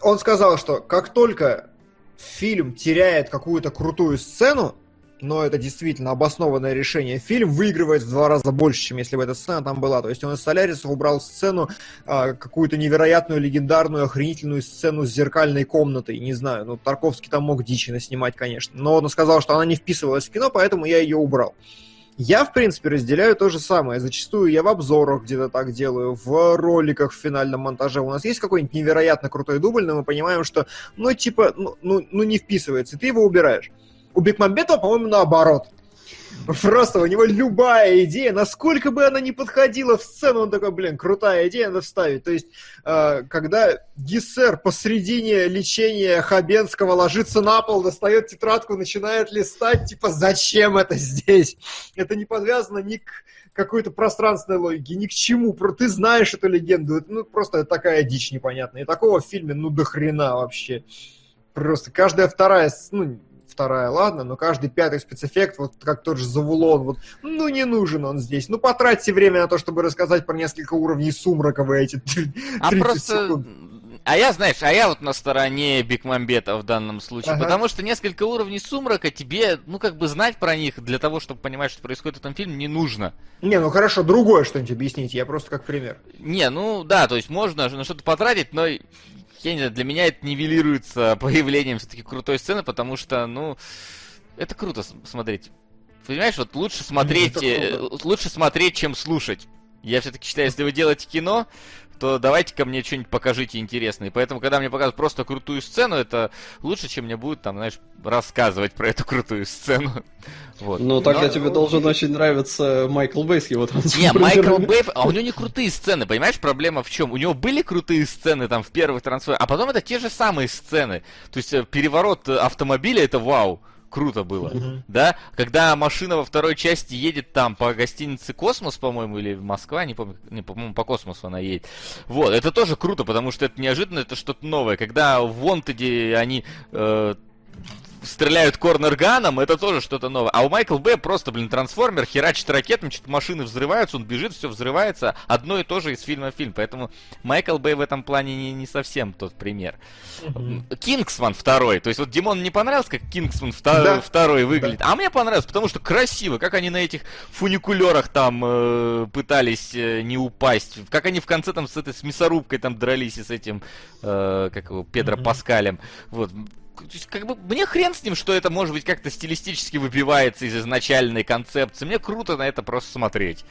он сказал, что как только фильм теряет какую-то крутую сцену, но это действительно обоснованное решение, фильм выигрывает в два раза больше, чем если бы эта сцена там была. То есть он из Соляриса убрал сцену, а, какую-то невероятную, легендарную, охренительную сцену с зеркальной комнатой. Не знаю, ну, Тарковский там мог дичи наснимать, конечно. Но он сказал, что она не вписывалась в кино, поэтому я ее убрал. Я, в принципе, разделяю то же самое. Зачастую я в обзорах где-то так делаю, в роликах в финальном монтаже. У нас есть какой-нибудь невероятно крутой дубль, но мы понимаем, что, ну, типа, ну, ну, ну не вписывается, ты его убираешь. У Бекмамбетова, по-моему, наоборот. Просто у него любая идея, насколько бы она ни подходила в сцену, он такой, блин, крутая идея, надо вставить. То есть, э, когда Гессер посредине лечения Хабенского ложится на пол, достает тетрадку, начинает листать, типа, зачем это здесь? Это не подвязано ни к какой-то пространственной логики, ни к чему. Ты знаешь эту легенду, ну просто такая дичь непонятная. И такого в фильме, ну до хрена вообще. Просто каждая вторая, ну вторая, ладно, но каждый пятый спецэффект, вот как тот же Завулон, вот, ну не нужен он здесь. Ну потратьте время на то, чтобы рассказать про несколько уровней сумрака в эти 30 А просто секунд. А я, знаешь, а я вот на стороне Бигмамбета в данном случае, Ага. потому что несколько уровней сумрака тебе, ну, как бы знать про них для того, чтобы понимать, что происходит в этом фильме, не нужно. Не, ну хорошо, другое что-нибудь объясните, я просто как пример. Не, ну, да, то есть можно на что-то потратить, но, я не знаю, для меня это нивелируется появлением все-таки крутой сцены, потому что, ну, это круто смотреть. Понимаешь, вот лучше смотреть, это э, лучше смотреть, чем слушать. Я все-таки считаю, если вы делаете кино, то давайте-ка мне что-нибудь покажите интересное. Поэтому, когда мне показывают просто крутую сцену, это лучше, чем мне будет, там, знаешь, рассказывать про эту крутую сцену. Вот. Ну, тогда Но- тебе должен очень нравиться Майкл Бэй с его Не, трансформерами. Майкл Бэй, а у него не крутые сцены, понимаешь, проблема в чем? У него были крутые сцены там в первых трансформерах, а потом это те же самые сцены. То есть э, переворот э, автомобиля, это вау, круто было. Мгм. Да, когда машина во второй части едет там по гостинице Космос, по-моему, или Москва, не помню, не, по-моему, по Космосу она едет. Вот, это тоже круто, потому что это неожиданно, это что-то новое. Когда в Wanted е они э, стреляют corner gun ом, это тоже что-то новое. А у Майкла Бэя просто, блин, трансформер, херачит ракетами, что-то машины взрываются, он бежит, все взрывается. Одно и то же из фильма в фильм. Поэтому Майкл Бэй в этом плане не, не совсем тот пример. Кингсман второй. То есть вот Димон не понравился, как Кингсман вто- Да. второй выглядит. А мне понравилось, потому что красиво, как они на этих фуникулерах там э, пытались э, не упасть. Как они в конце там с этой с мясорубкой там дрались и с этим, э, как его, Педро Мгм. Паскалем. Вот. То есть, как бы, мне хрен с ним, что это, может быть, как-то стилистически выбивается из изначальной концепции. Мне круто на это просто смотреть.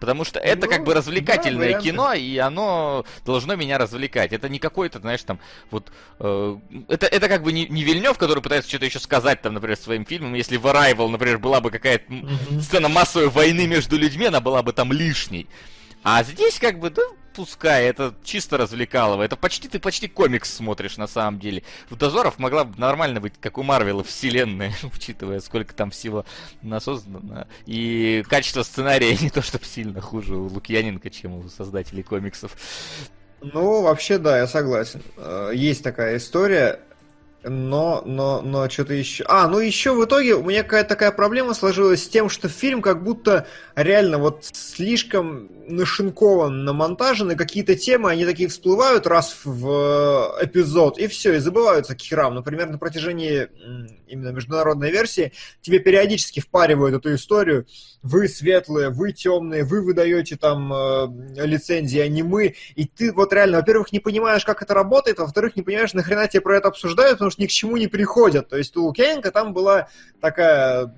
Потому что это Ну, как бы да, развлекательное варианты. кино, и оно должно меня развлекать. Это не какой-то, знаешь, там, вот... э, это, это как бы не, не Вильнев, который пытается что-то еще сказать, там, например, своим фильмом. Если в Arrival, например, была бы какая-то Мгм. сцена массовой войны между людьми, она была бы там лишней. А здесь как бы, да, пускай, это чисто развлекалово. Это почти, ты почти комикс смотришь на самом деле. В Дозоров могла бы нормально быть, как у Марвела, вселенная, учитывая, сколько там всего насоздано. И качество сценария не то, чтобы сильно хуже у Лукьяненко, чем у создателей комиксов. Ну, вообще, да, я согласен. Э, Есть такая история, но, но, но что-то еще... А, ну еще в итоге у меня какая-то такая проблема сложилась с тем, что фильм как будто реально вот слишком нашинкован, намонтажен, и какие-то темы, они такие всплывают раз в э, эпизод, и все, и забываются к херам. Например, на протяжении именно международной версии тебе периодически впаривают эту историю. Вы светлые, вы темные, вы выдаете там э, лицензии, а не мы. И ты вот реально, во-первых, не понимаешь, как это работает, а во-вторых, не понимаешь, нахрена тебе про это обсуждают, потому что ни к чему не приходят. То есть у Лукьяненко там была такая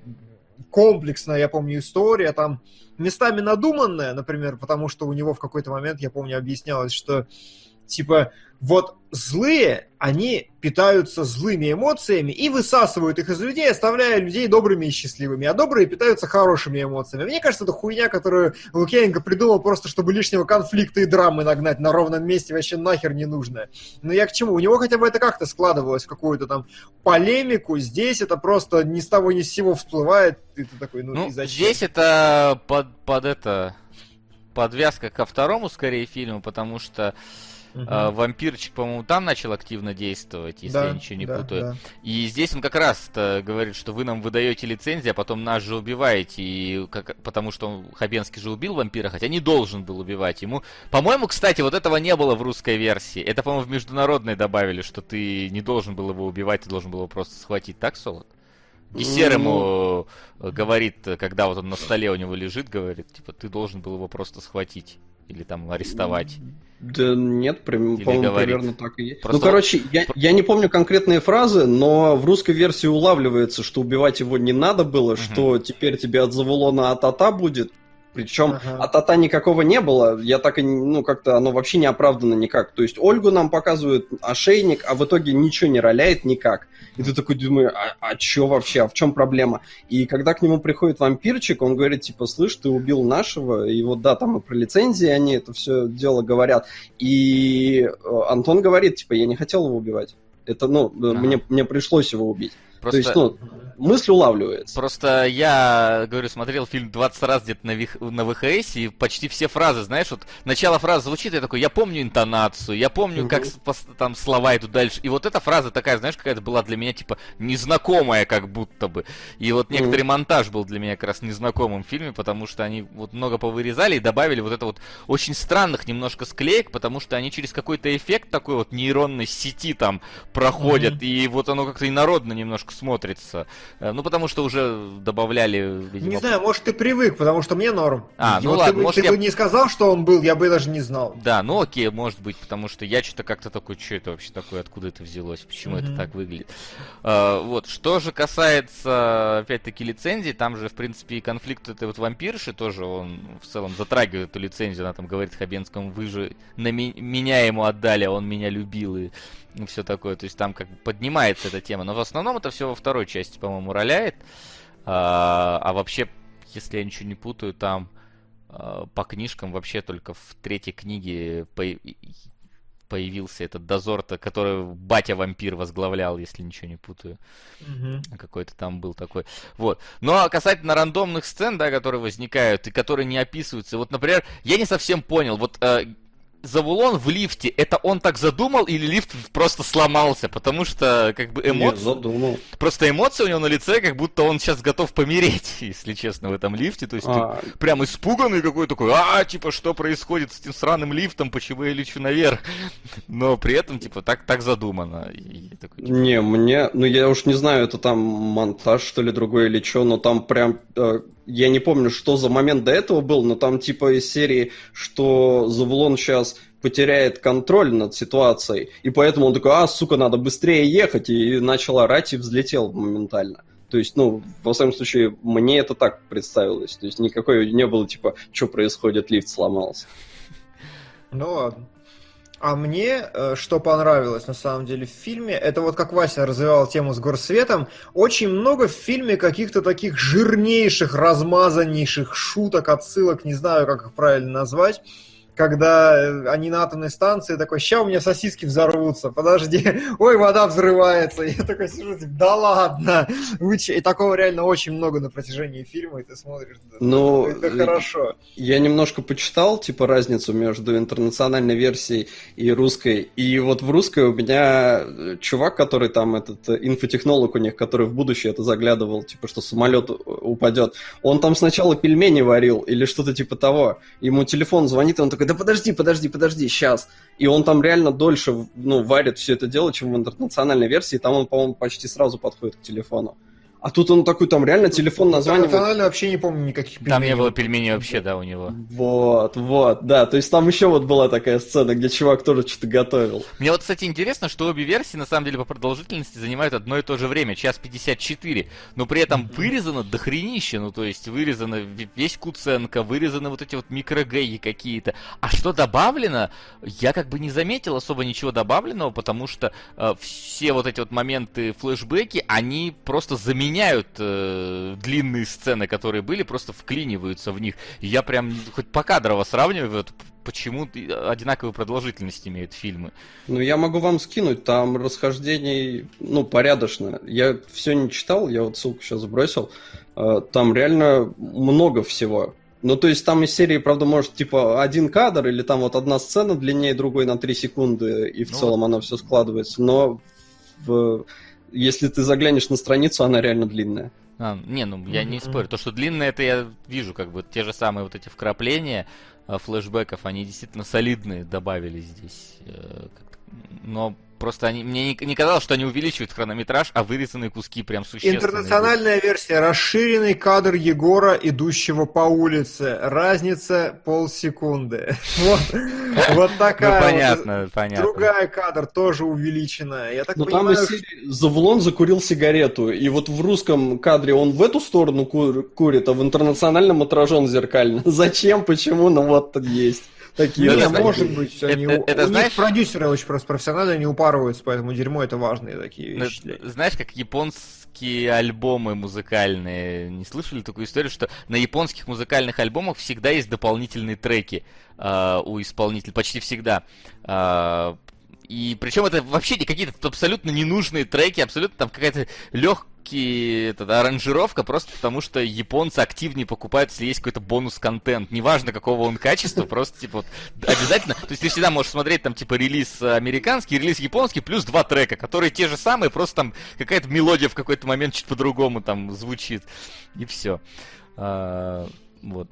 комплексная, я помню, история, там местами надуманная, например, потому что у него в какой-то момент, я помню, объяснялось, что типа вот злые, они питаются злыми эмоциями и высасывают их из людей, оставляя людей добрыми и счастливыми, а добрые питаются хорошими эмоциями. Мне кажется, это хуйня, которую Лукьяненко придумал просто, чтобы лишнего конфликта и драмы нагнать на ровном месте, вообще нахер не нужно. Но я к чему? У него хотя бы это как-то складывалось в какую-то там полемику, здесь это просто ни с того ни с сего всплывает, и ты такой, ну, Ну, и зачем? здесь это под, под это... Подвязка ко второму, скорее, фильму, потому что Э, вампирчик, по-моему, там начал активно действовать, если Да, я ничего не да, путаю. да. И здесь он как раз говорит, что вы нам выдаете лицензии, а потом нас же убиваете, и как, потому что он, Хабенский же убил вампира, хотя не должен был убивать ему. По-моему, кстати, вот этого не было в русской версии. Это, по-моему, в международной добавили, что ты не должен был его убивать, ты должен был его просто схватить, так, Солод? Гессер ему э, говорит, когда вот он на столе у него лежит, говорит, типа, ты должен был его просто схватить или там арестовать. Да нет, прям, по-моему, примерно так и есть. Просто- Ну, короче, я, я не помню конкретные фразы, но в русской версии улавливается, что убивать его не надо было, что теперь тебе от Завулона Атата будет. Причем Ага. Атата никакого не было, я так и, ну, как-то оно вообще не оправдано никак. То есть Ольгу нам показывают ошейник, а в итоге ничего не роляет никак. И ты такой думаешь, а, а чё вообще, а в чем проблема? И когда к нему приходит вампирчик, он говорит, типа, слышь, ты убил нашего, и вот да, там и про лицензии они это все дело говорят. И э, Антон говорит, типа, я не хотел его убивать. Это, ну, Ага. мне, мне пришлось его убить. Просто... То есть, ну, мысль улавливается. Просто я, говорю, смотрел фильм 20 раз где-то на, вих... на ВХС, и почти все фразы, знаешь, вот начало фразы звучит, я такой, я помню интонацию, я помню, как там слова идут дальше. И вот эта фраза такая, знаешь, какая-то была для меня, типа, незнакомая как будто бы. И вот некоторый монтаж был для меня как раз незнакомым в фильме, потому что они вот много повырезали и добавили вот это вот очень странных немножко склеек, потому что они через какой-то эффект такой вот нейронной сети там проходят, и вот оно как-то инородно немножко смотрится. Э, ну, потому что уже добавляли, видимо... Не знаю, может, ты привык, потому что мне норм. А, ну вот ладно, ты, может, ты я... бы не сказал, что он был, я бы даже не знал. Да, ну окей, может быть, потому что я что-то как-то такой, что это вообще такое, откуда это взялось, почему mm-hmm. это так выглядит. А, вот, что же касается, опять-таки, лицензии, там же, в принципе, и конфликт этой вот вампирши тоже, он в целом затрагивает эту лицензию, она там говорит Хабенскому, вы же на ми- меня ему отдали, а он меня любил, и и все такое. То есть там как бы поднимается эта тема. Но в основном это все во второй части, по-моему, роляет. А, а вообще, если я ничего не путаю, там а, по книжкам вообще только в третьей книге по появился этот дозор-то, который батя-вампир возглавлял, если ничего не путаю. Mm-hmm. Какой-то там был такой. Вот. Но ну, а касательно рандомных сцен, да, которые возникают и которые не описываются. Вот, например, я не совсем понял. Вот э, Завулон в лифте, это он так задумал или лифт просто сломался? Потому что, как бы, эмоции... задумал. Просто эмоции у него на лице, как будто он сейчас готов помереть, если честно, в этом лифте. То есть а... ты прям испуганный какой такой, а, типа, что происходит с этим сраным лифтом, почему я лечу наверх? Но при этом, типа, так, так задумано. И такой, типа... Не, мне, ну я уж не знаю, это там монтаж, что ли, другой или что, но там прям э, я не помню, что за момент до этого был, но там типа из серии, что Завулон сейчас потеряет контроль над ситуацией, и поэтому он такой, а, сука, надо быстрее ехать, и начал орать и взлетел моментально. То есть, ну, во всяком случае, мне это так представилось. То есть никакой не было, типа, что происходит, лифт сломался. Ну. А мне э, что понравилось на самом деле в фильме, это вот как Вася развивал тему с горсветом, очень много в фильме каких-то таких жирнейших, размазаннейших шуток, отсылок, не знаю, как их правильно назвать когда э, они на атомной станции, такой, ща у меня сосиски взорвутся, подожди, ой, вода взрывается. Я такой сижу, типа, да ладно. И такого реально очень много на протяжении фильма, и ты смотришь, ну, это хорошо. Я немножко почитал, типа, разницу между интернациональной версией и русской, и вот в русской у меня э, чувак, который там, этот э, инфотехнолог у них, который в будущее это заглядывал, типа, что самолет упадет, он там сначала пельмени варил или что-то типа того. Ему телефон звонит, и он такой, такой, да подожди, подожди, подожди, сейчас. И он там реально дольше ну, варит все это дело, чем в интернациональной версии. Там он, по-моему, почти сразу подходит к телефону. А тут он такой, там реально телефон название... Национально вообще не помню никаких пельменей. Там не было пельменей вообще, да, у него. Вот, вот, да. То есть там еще вот была такая сцена, где чувак тоже что-то готовил. Мне вот, кстати, интересно, что обе версии, на самом деле, по продолжительности занимают одно и то же время, час 54. Но при этом вырезано дохренище, ну, то есть вырезано весь Куценко, вырезаны вот эти вот микрогеи какие-то. А что добавлено, я как бы не заметил особо ничего добавленного, потому что э, все вот эти вот моменты флешбеки, они просто заменяют меняют э, длинные сцены, которые были, просто вклиниваются в них. И я прям хоть покадрово сравниваю, вот, почему одинаковую продолжительность имеют фильмы. Ну, я могу вам скинуть, там расхождений, ну, порядочно. Я все не читал, я вот ссылку сейчас сбросил. Э, там реально много всего. Ну, то есть там из серии, правда, может, типа, один кадр, или там вот одна сцена длиннее другой на 3 секунды, и в ну, целом она все складывается. Но в если ты заглянешь на страницу, она реально длинная. А, не, ну я не спорю. То, что длинное, это я вижу, как бы те же самые вот эти вкрапления а, флешбеков, они действительно солидные добавили здесь. Э, но Просто они, мне не, не казалось, что они увеличивают хронометраж, а вырезанные куски прям существенные. Интернациональная версия. Расширенный кадр Егора, идущего по улице. Разница полсекунды. Вот, вот такая. Ну, понятно, понятно. Другая кадр тоже увеличенная. Я так Но понимаю, там из Завлон закурил сигарету, и вот в русском кадре он в эту сторону курит, а в интернациональном отражен зеркально. Зачем, почему, ну вот тут есть. Такие не, может быть, они, это, это, у знаешь, них продюсеры очень просто профессиональные, они упарываются, поэтому дерьмо это важные такие вещи. Это, знаешь, как японские альбомы музыкальные, не слышали такую историю, что на японских музыкальных альбомах всегда есть дополнительные треки э, у исполнителя, почти всегда. Э, и причем это вообще не какие-то абсолютно ненужные треки, абсолютно там какая-то легкий этот, аранжировка, просто потому что японцы активнее покупают, если есть какой-то бонус-контент. Неважно, какого он качества, просто типа вот обязательно. То есть ты всегда можешь смотреть там типа релиз американский, релиз японский, плюс два трека, которые те же самые, просто там какая-то мелодия в какой-то момент чуть по-другому там звучит. И все. А, вот.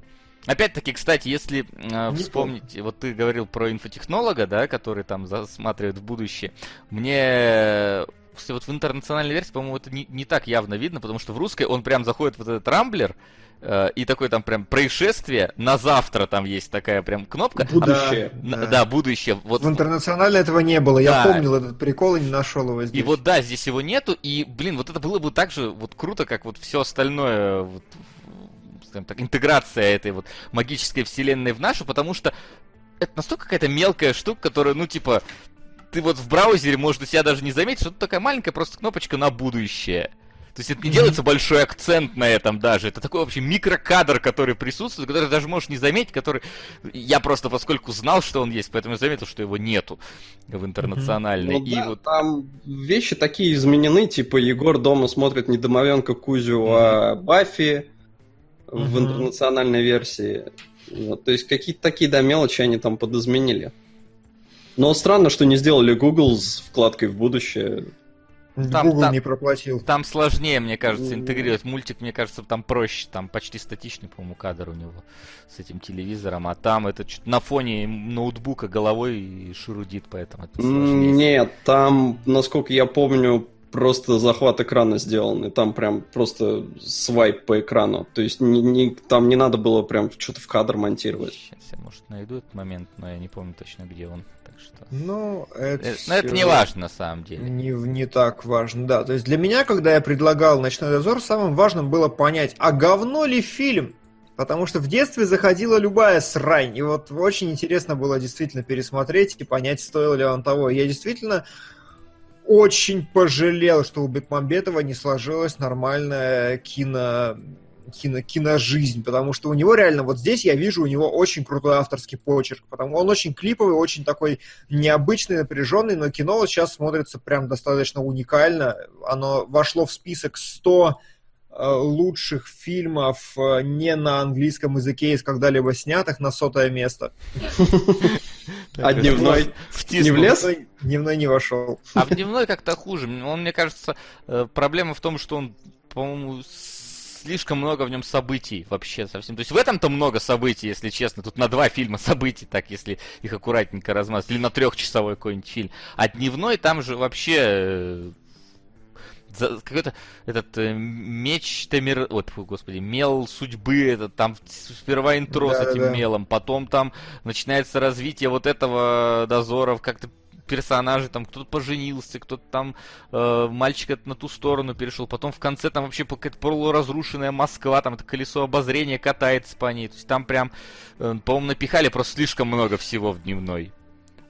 Опять-таки, кстати, если э, вспомнить, вот ты говорил про инфотехнолога, да, который там засматривает в будущее, мне вот в интернациональной версии, по-моему, это не, не так явно видно, потому что в русской он прям заходит в вот этот рамблер, э, и такой там прям происшествие, на завтра там есть такая прям кнопка. Будущее. А, да. да, будущее. Вот. В интернациональной этого не было, я да. помнил этот прикол и не нашел его здесь. И вот да, здесь его нету, и, блин, вот это было бы так же вот круто, как вот все остальное вот, скажем так, интеграция этой вот магической вселенной в нашу, потому что это настолько какая-то мелкая штука, которая, ну, типа, ты вот в браузере можешь для себя даже не заметить, что это такая маленькая просто кнопочка на будущее. То есть это не делается большой акцент на этом даже. Это такой вообще микрокадр, который присутствует, который даже можешь не заметить, который... Я просто поскольку знал, что он есть, поэтому я заметил, что его нету в интернациональной. Ну, и да, вот... там вещи такие изменены, типа Егор дома смотрит не домовенка Кузю, а Баффи в интернациональной версии. Вот, то есть какие-то такие, да, мелочи они там подизменили. Но странно, что не сделали Google с вкладкой в будущее. Там, Google там, не проплатил. Там сложнее, мне кажется, интегрировать. Мультик, мне кажется, там проще. Там почти статичный, по-моему, кадр у него с этим телевизором. А там это на фоне ноутбука головой шурудит, поэтому это сложнее. Нет, там, насколько я помню, просто захват экрана сделан, и там прям просто свайп по экрану. То есть не, не, там не надо было прям что-то в кадр монтировать. Сейчас я, может, найду этот момент, но я не помню точно, где он. Так что... Ну, это, это, но это не важно, на самом деле. Не, не так важно, да. То есть для меня, когда я предлагал «Ночной дозор», самым важным было понять, а говно ли фильм? Потому что в детстве заходила любая срань. И вот очень интересно было действительно пересмотреть и понять, стоил ли он того. Я действительно очень пожалел, что у Бекмамбетова не сложилась нормальная кино, кино, киножизнь, потому что у него реально, вот здесь я вижу у него очень крутой авторский почерк, потому он очень клиповый, очень такой необычный, напряженный, но кино вот сейчас смотрится прям достаточно уникально. Оно вошло в список 100 э, лучших фильмов э, не на английском языке из когда-либо снятых на сотое место. А дневной не влез? Дневной не вошел. А в дневной как-то хуже. Он, мне кажется, э, проблема в том, что он, по-моему, слишком много в нем событий вообще совсем. То есть в этом-то много событий, если честно. Тут на два фильма событий, так если их аккуратненько размазать. Или на трехчасовой какой-нибудь фильм. А дневной там же вообще э, какой-то этот э, меч Тамир... Вот, господи, мел судьбы, это там сперва интро да, с этим да. мелом, потом там начинается развитие вот этого дозоров, как-то персонажи, там кто-то поженился, кто-то там э, мальчик на ту сторону перешел, потом в конце там вообще какая-то полуразрушенная Москва, там это колесо обозрения катается по ней, то есть там прям, э, по-моему, напихали просто слишком много всего в дневной.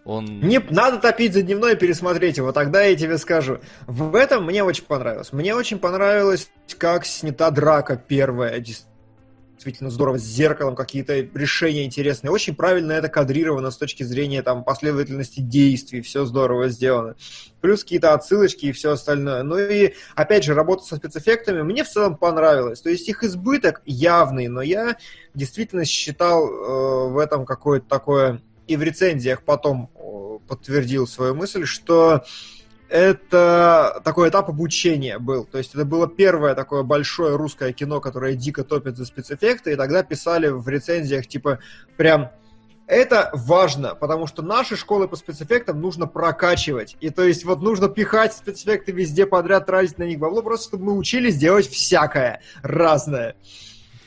Он... Не надо топить за дневной и пересмотреть его, тогда я тебе скажу. В этом мне очень понравилось. Мне очень понравилось, как снята драка первая. Действительно здорово, с зеркалом какие-то решения интересные. Очень правильно это кадрировано с точки зрения там, последовательности действий. Все здорово сделано. Плюс какие-то отсылочки и все остальное. Ну и, опять же, работа со спецэффектами мне в целом понравилась. То есть их избыток явный, но я действительно считал э, в этом какое-то такое и в рецензиях потом подтвердил свою мысль, что это такой этап обучения был. То есть это было первое такое большое русское кино, которое дико топит за спецэффекты, и тогда писали в рецензиях типа прям это важно, потому что наши школы по спецэффектам нужно прокачивать. И то есть вот нужно пихать спецэффекты везде подряд, тратить на них бабло, просто чтобы мы учились делать всякое, разное.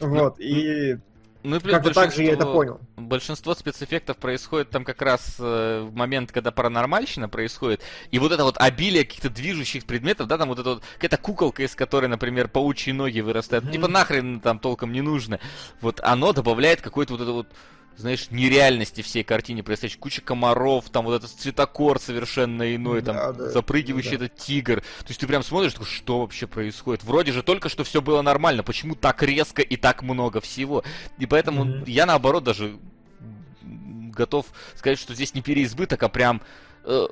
Вот, и ну, как бы так же я это понял. Большинство спецэффектов происходит там как раз э, в момент, когда паранормальщина происходит. И вот это вот обилие каких-то движущих предметов, да, там вот эта вот какая-то куколка, из которой, например, паучьи ноги вырастают. Mm-hmm. Типа нахрен там толком не нужно. Вот оно добавляет какой-то вот это вот знаешь, нереальности всей картине происходящей. Куча комаров, там вот этот цветокор совершенно иной, там да, запрыгивающий да. этот тигр. То есть ты прям смотришь, такой, что вообще происходит? Вроде же только что все было нормально, почему так резко и так много всего? И поэтому mm-hmm. я наоборот даже готов сказать, что здесь не переизбыток, а прям э,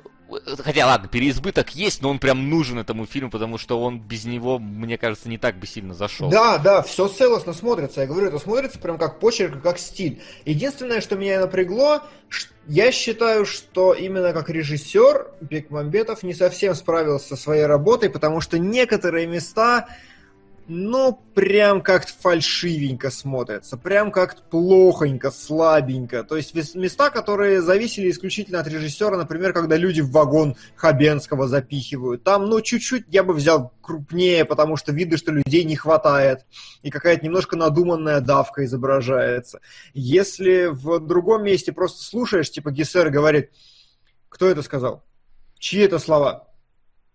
хотя ладно, переизбыток есть, но он прям нужен этому фильму, потому что он без него, мне кажется, не так бы сильно зашел. Да, да, все целостно смотрится. Я говорю, это смотрится прям как почерк, как стиль. Единственное, что меня напрягло, я считаю, что именно как режиссер Бекмамбетов не совсем справился со своей работой, потому что некоторые места ну, прям как-то фальшивенько смотрится, прям как-то плохонько, слабенько. То есть места, которые зависели исключительно от режиссера, например, когда люди в вагон Хабенского запихивают. Там, ну, чуть-чуть я бы взял крупнее, потому что видно, что людей не хватает, и какая-то немножко надуманная давка изображается. Если в другом месте просто слушаешь, типа Гессер говорит, кто это сказал? Чьи это слова?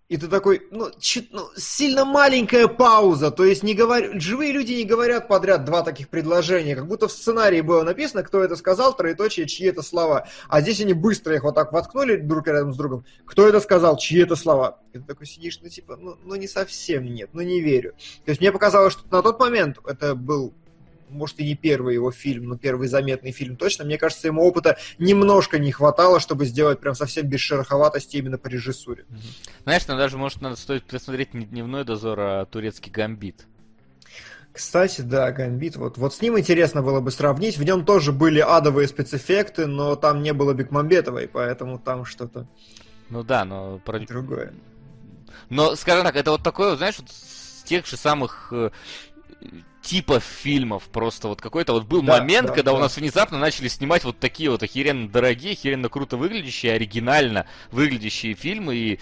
И ты такой, ну, чуть, ну, сильно маленькая пауза, то есть не говор... живые люди не говорят подряд два таких предложения, как будто в сценарии было написано, кто это сказал, троеточие, чьи это слова. А здесь они быстро их вот так воткнули друг рядом с другом. Кто это сказал, чьи это слова? И ты такой сидишь, ну, типа, ну, ну не совсем нет, ну, не верю. То есть мне показалось, что на тот момент это был может, и не первый его фильм, но первый заметный фильм точно. Мне кажется, ему опыта немножко не хватало, чтобы сделать прям совсем без шероховатости именно по режиссуре. Знаешь, нам даже, может, надо стоит посмотреть не дневной дозор, а турецкий гамбит. Кстати, да, Гамбит, вот, вот с ним интересно было бы сравнить. В нем тоже были адовые спецэффекты, но там не было Бекмамбетовой, поэтому там что-то... Ну да, но... Про... Другое. Но, скажем так, это вот такое, знаешь, вот с тех же самых э, типов фильмов. Просто вот какой-то вот был да, момент, да, когда да. у нас внезапно начали снимать вот такие вот охеренно дорогие, охеренно круто выглядящие, оригинально выглядящие фильмы. И...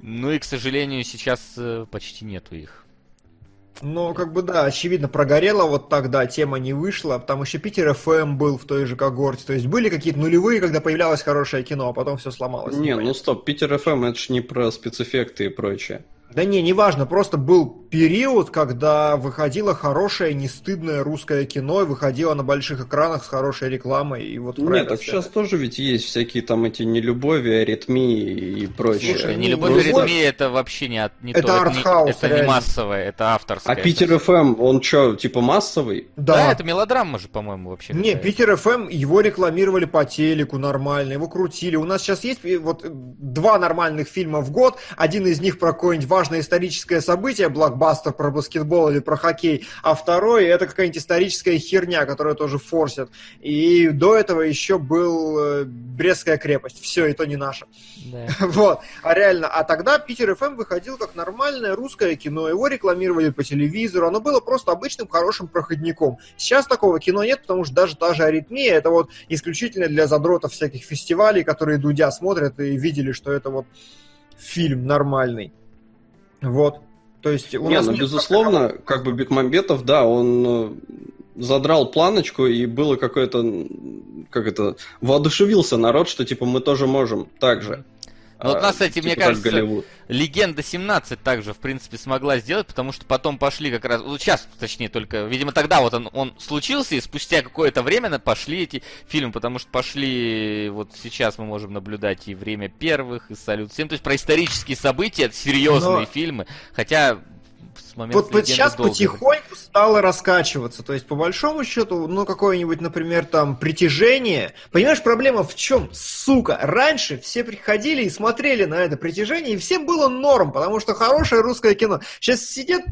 Ну и, к сожалению, сейчас э, почти нету их. Ну, как бы да, очевидно, прогорела вот тогда, тема не вышла, там еще Питер ФМ был в той же когорте, то есть были какие-то нулевые, когда появлялось хорошее кино, а потом все сломалось. Не, ну стоп, Питер ФМ это же не про спецэффекты и прочее. Да не, неважно, просто был период, когда выходило хорошее, не стыдное русское кино, и выходило на больших экранах с хорошей рекламой. И вот Нет, так сейчас тоже ведь есть всякие там эти нелюбови, аритмии и прочее. Слушай, нелюбовь, ну, аритмия это вообще не, не это то, артхаус, это, не, это не массовое, это авторское. А Питер ФМ, он что, типа массовый? Да. да, это мелодрама же, по-моему, вообще. Не, Питер ФМ, его рекламировали по телеку нормально, его крутили. У нас сейчас есть вот два нормальных фильма в год, один из них про какое-нибудь важное историческое событие, блокбастер про баскетбол, или про хоккей, а второй это какая-нибудь историческая херня, которая тоже форсит. И до этого еще был э, Брестская крепость. Все, и то не наше. Да. Вот. А реально, а тогда Питер ФМ выходил как нормальное русское кино. Его рекламировали по телевизору. Оно было просто обычным хорошим проходником. Сейчас такого кино нет, потому что даже та же аритмия это вот исключительно для задротов всяких фестивалей, которые Дудя смотрят и видели, что это вот фильм нормальный. Вот. То есть у Не, нас ну, безусловно, такого... как бы Бекмамбетов, да, он э, задрал планочку, и было какое-то, как это, воодушевился народ, что, типа, мы тоже можем так же. Ну, вот нас, кстати, типа мне кажется, Голливуд. Легенда 17 также, в принципе, смогла сделать, потому что потом пошли как раз, ну, сейчас, точнее, только, видимо, тогда вот он, он случился, и спустя какое-то время пошли эти фильмы, потому что пошли, вот сейчас мы можем наблюдать и «Время первых», и «Салют 7», то есть про исторические события, серьезные Но... фильмы, хотя с момента вот, вот сейчас долго. потихоньку стало раскачиваться. То есть, по большому счету, ну, какое-нибудь, например, там, притяжение. Понимаешь, проблема в чем? Сука, раньше все приходили и смотрели на это притяжение, и всем было норм, потому что хорошее русское кино. Сейчас сидят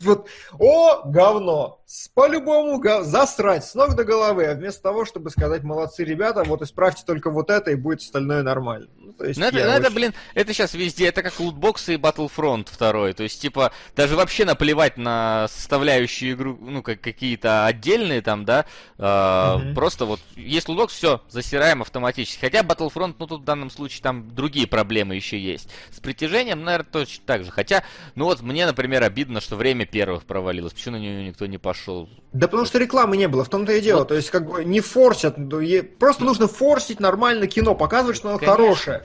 вот, о, говно, по-любому гов... засрать с ног до головы, а вместо того, чтобы сказать, молодцы ребята, вот исправьте только вот это, и будет остальное нормально. Ну, то есть ну, это, ну, очень... это, блин, это сейчас везде, это как лутбоксы и Battlefront 2, то есть, типа, даже вообще наплевать на составляющие игру, ну, как какие-то отдельные там, да, э, mm-hmm. просто вот, есть лутбокс, все, засираем автоматически, хотя Battlefront, ну, тут в данном случае там другие проблемы еще есть. С притяжением, наверное, точно так же, хотя, ну, вот мне, например, обидно, что время первых провалилось. Почему на нее никто не пошел? Да потому что рекламы не было, в том-то и дело. Вот. То есть, как бы не форсят. Просто нужно форсить нормально кино, показывать, что оно Конечно. хорошее.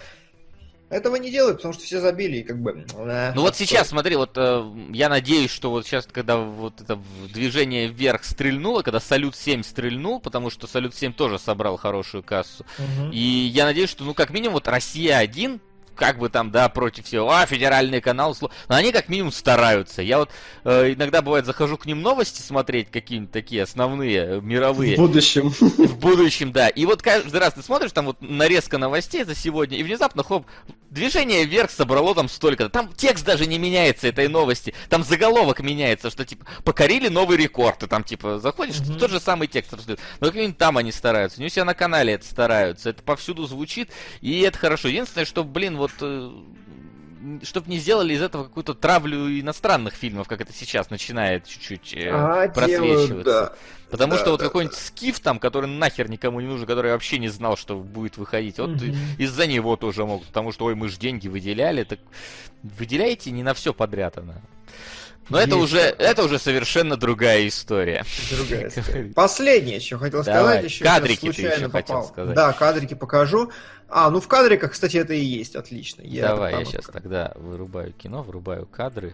Этого не делают, потому что все забили, и как бы... Э, ну вот сейчас, смотри, вот э, я надеюсь, что вот сейчас, когда вот это движение вверх стрельнуло, когда Салют 7 стрельнул, потому что Салют 7 тоже собрал хорошую кассу, угу. и я надеюсь, что, ну, как минимум, вот Россия 1 как бы там, да, против всего, а, федеральный канал, но они как минимум стараются. Я вот э, иногда, бывает, захожу к ним новости смотреть, какие-нибудь такие основные, э, мировые. В будущем. В будущем, да. И вот каждый раз ты смотришь, там вот нарезка новостей за сегодня, и внезапно, хоп, движение вверх собрало там столько. Там текст даже не меняется этой новости. Там заголовок меняется, что типа покорили новый рекорд. И там типа заходишь, mm-hmm. тот же самый текст раздают. Но как минимум там они стараются. Не у себя на канале это стараются. Это повсюду звучит, и это хорошо. Единственное, что, блин, вот э, чтобы не сделали из этого какую-то травлю иностранных фильмов, как это сейчас начинает чуть-чуть э, а, просвечиваться. Делают, да. Потому да, что да, вот какой-нибудь да. скиф там, который нахер никому не нужен, который вообще не знал, что будет выходить, вот из-за него тоже могут, потому что, ой, мы же деньги выделяли, так выделяйте не на все подряд она. Но это уже, это уже совершенно другая история. Другая история. Последнее, что хотел Давай. сказать, еще кадрики случайно ты еще попал. хотел сказать. Да, кадрики покажу. А, ну в кадриках, кстати, это и есть, отлично. Я Давай, я сейчас тогда вырубаю кино, вырубаю кадры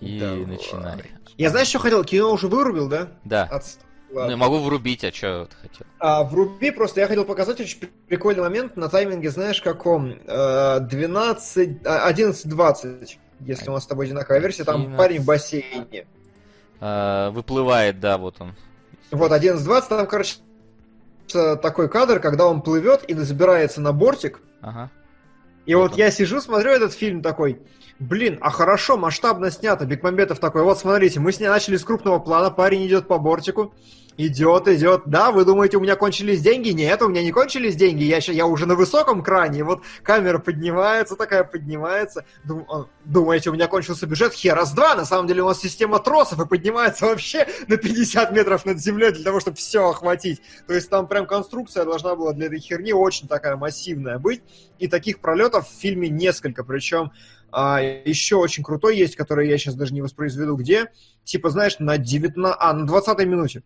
и Давай. начинай. Я знаешь, что хотел? Кино уже вырубил, да? Да. От... Ну, я могу врубить, а что ты хотел? А, вруби, просто я хотел показать очень прикольный момент на тайминге, знаешь, каком? 12, 11-20 если у нас с тобой одинаковая версия, там парень в бассейне. А, выплывает, да, вот он. Вот, 11.20, там, короче, такой кадр, когда он плывет и забирается на бортик. Ага. И вот, вот я сижу, смотрю этот фильм такой, блин, а хорошо, масштабно снято. Бекмамбетов такой, вот смотрите, мы с ней начали с крупного плана, парень идет по бортику, Идет, идет. Да, вы думаете, у меня кончились деньги? Нет, у меня не кончились деньги. Я, я уже на высоком кране. Вот камера поднимается, такая поднимается. Дум, думаете, у меня кончился бюджет? Херас два. На самом деле у нас система тросов и поднимается вообще на 50 метров над землей для того, чтобы все охватить. То есть там прям конструкция должна была для этой херни очень такая массивная быть. И таких пролетов в фильме несколько. Причем а, еще очень крутой есть, который я сейчас даже не воспроизведу, где, типа, знаешь, на 19... А, на 20 минуте.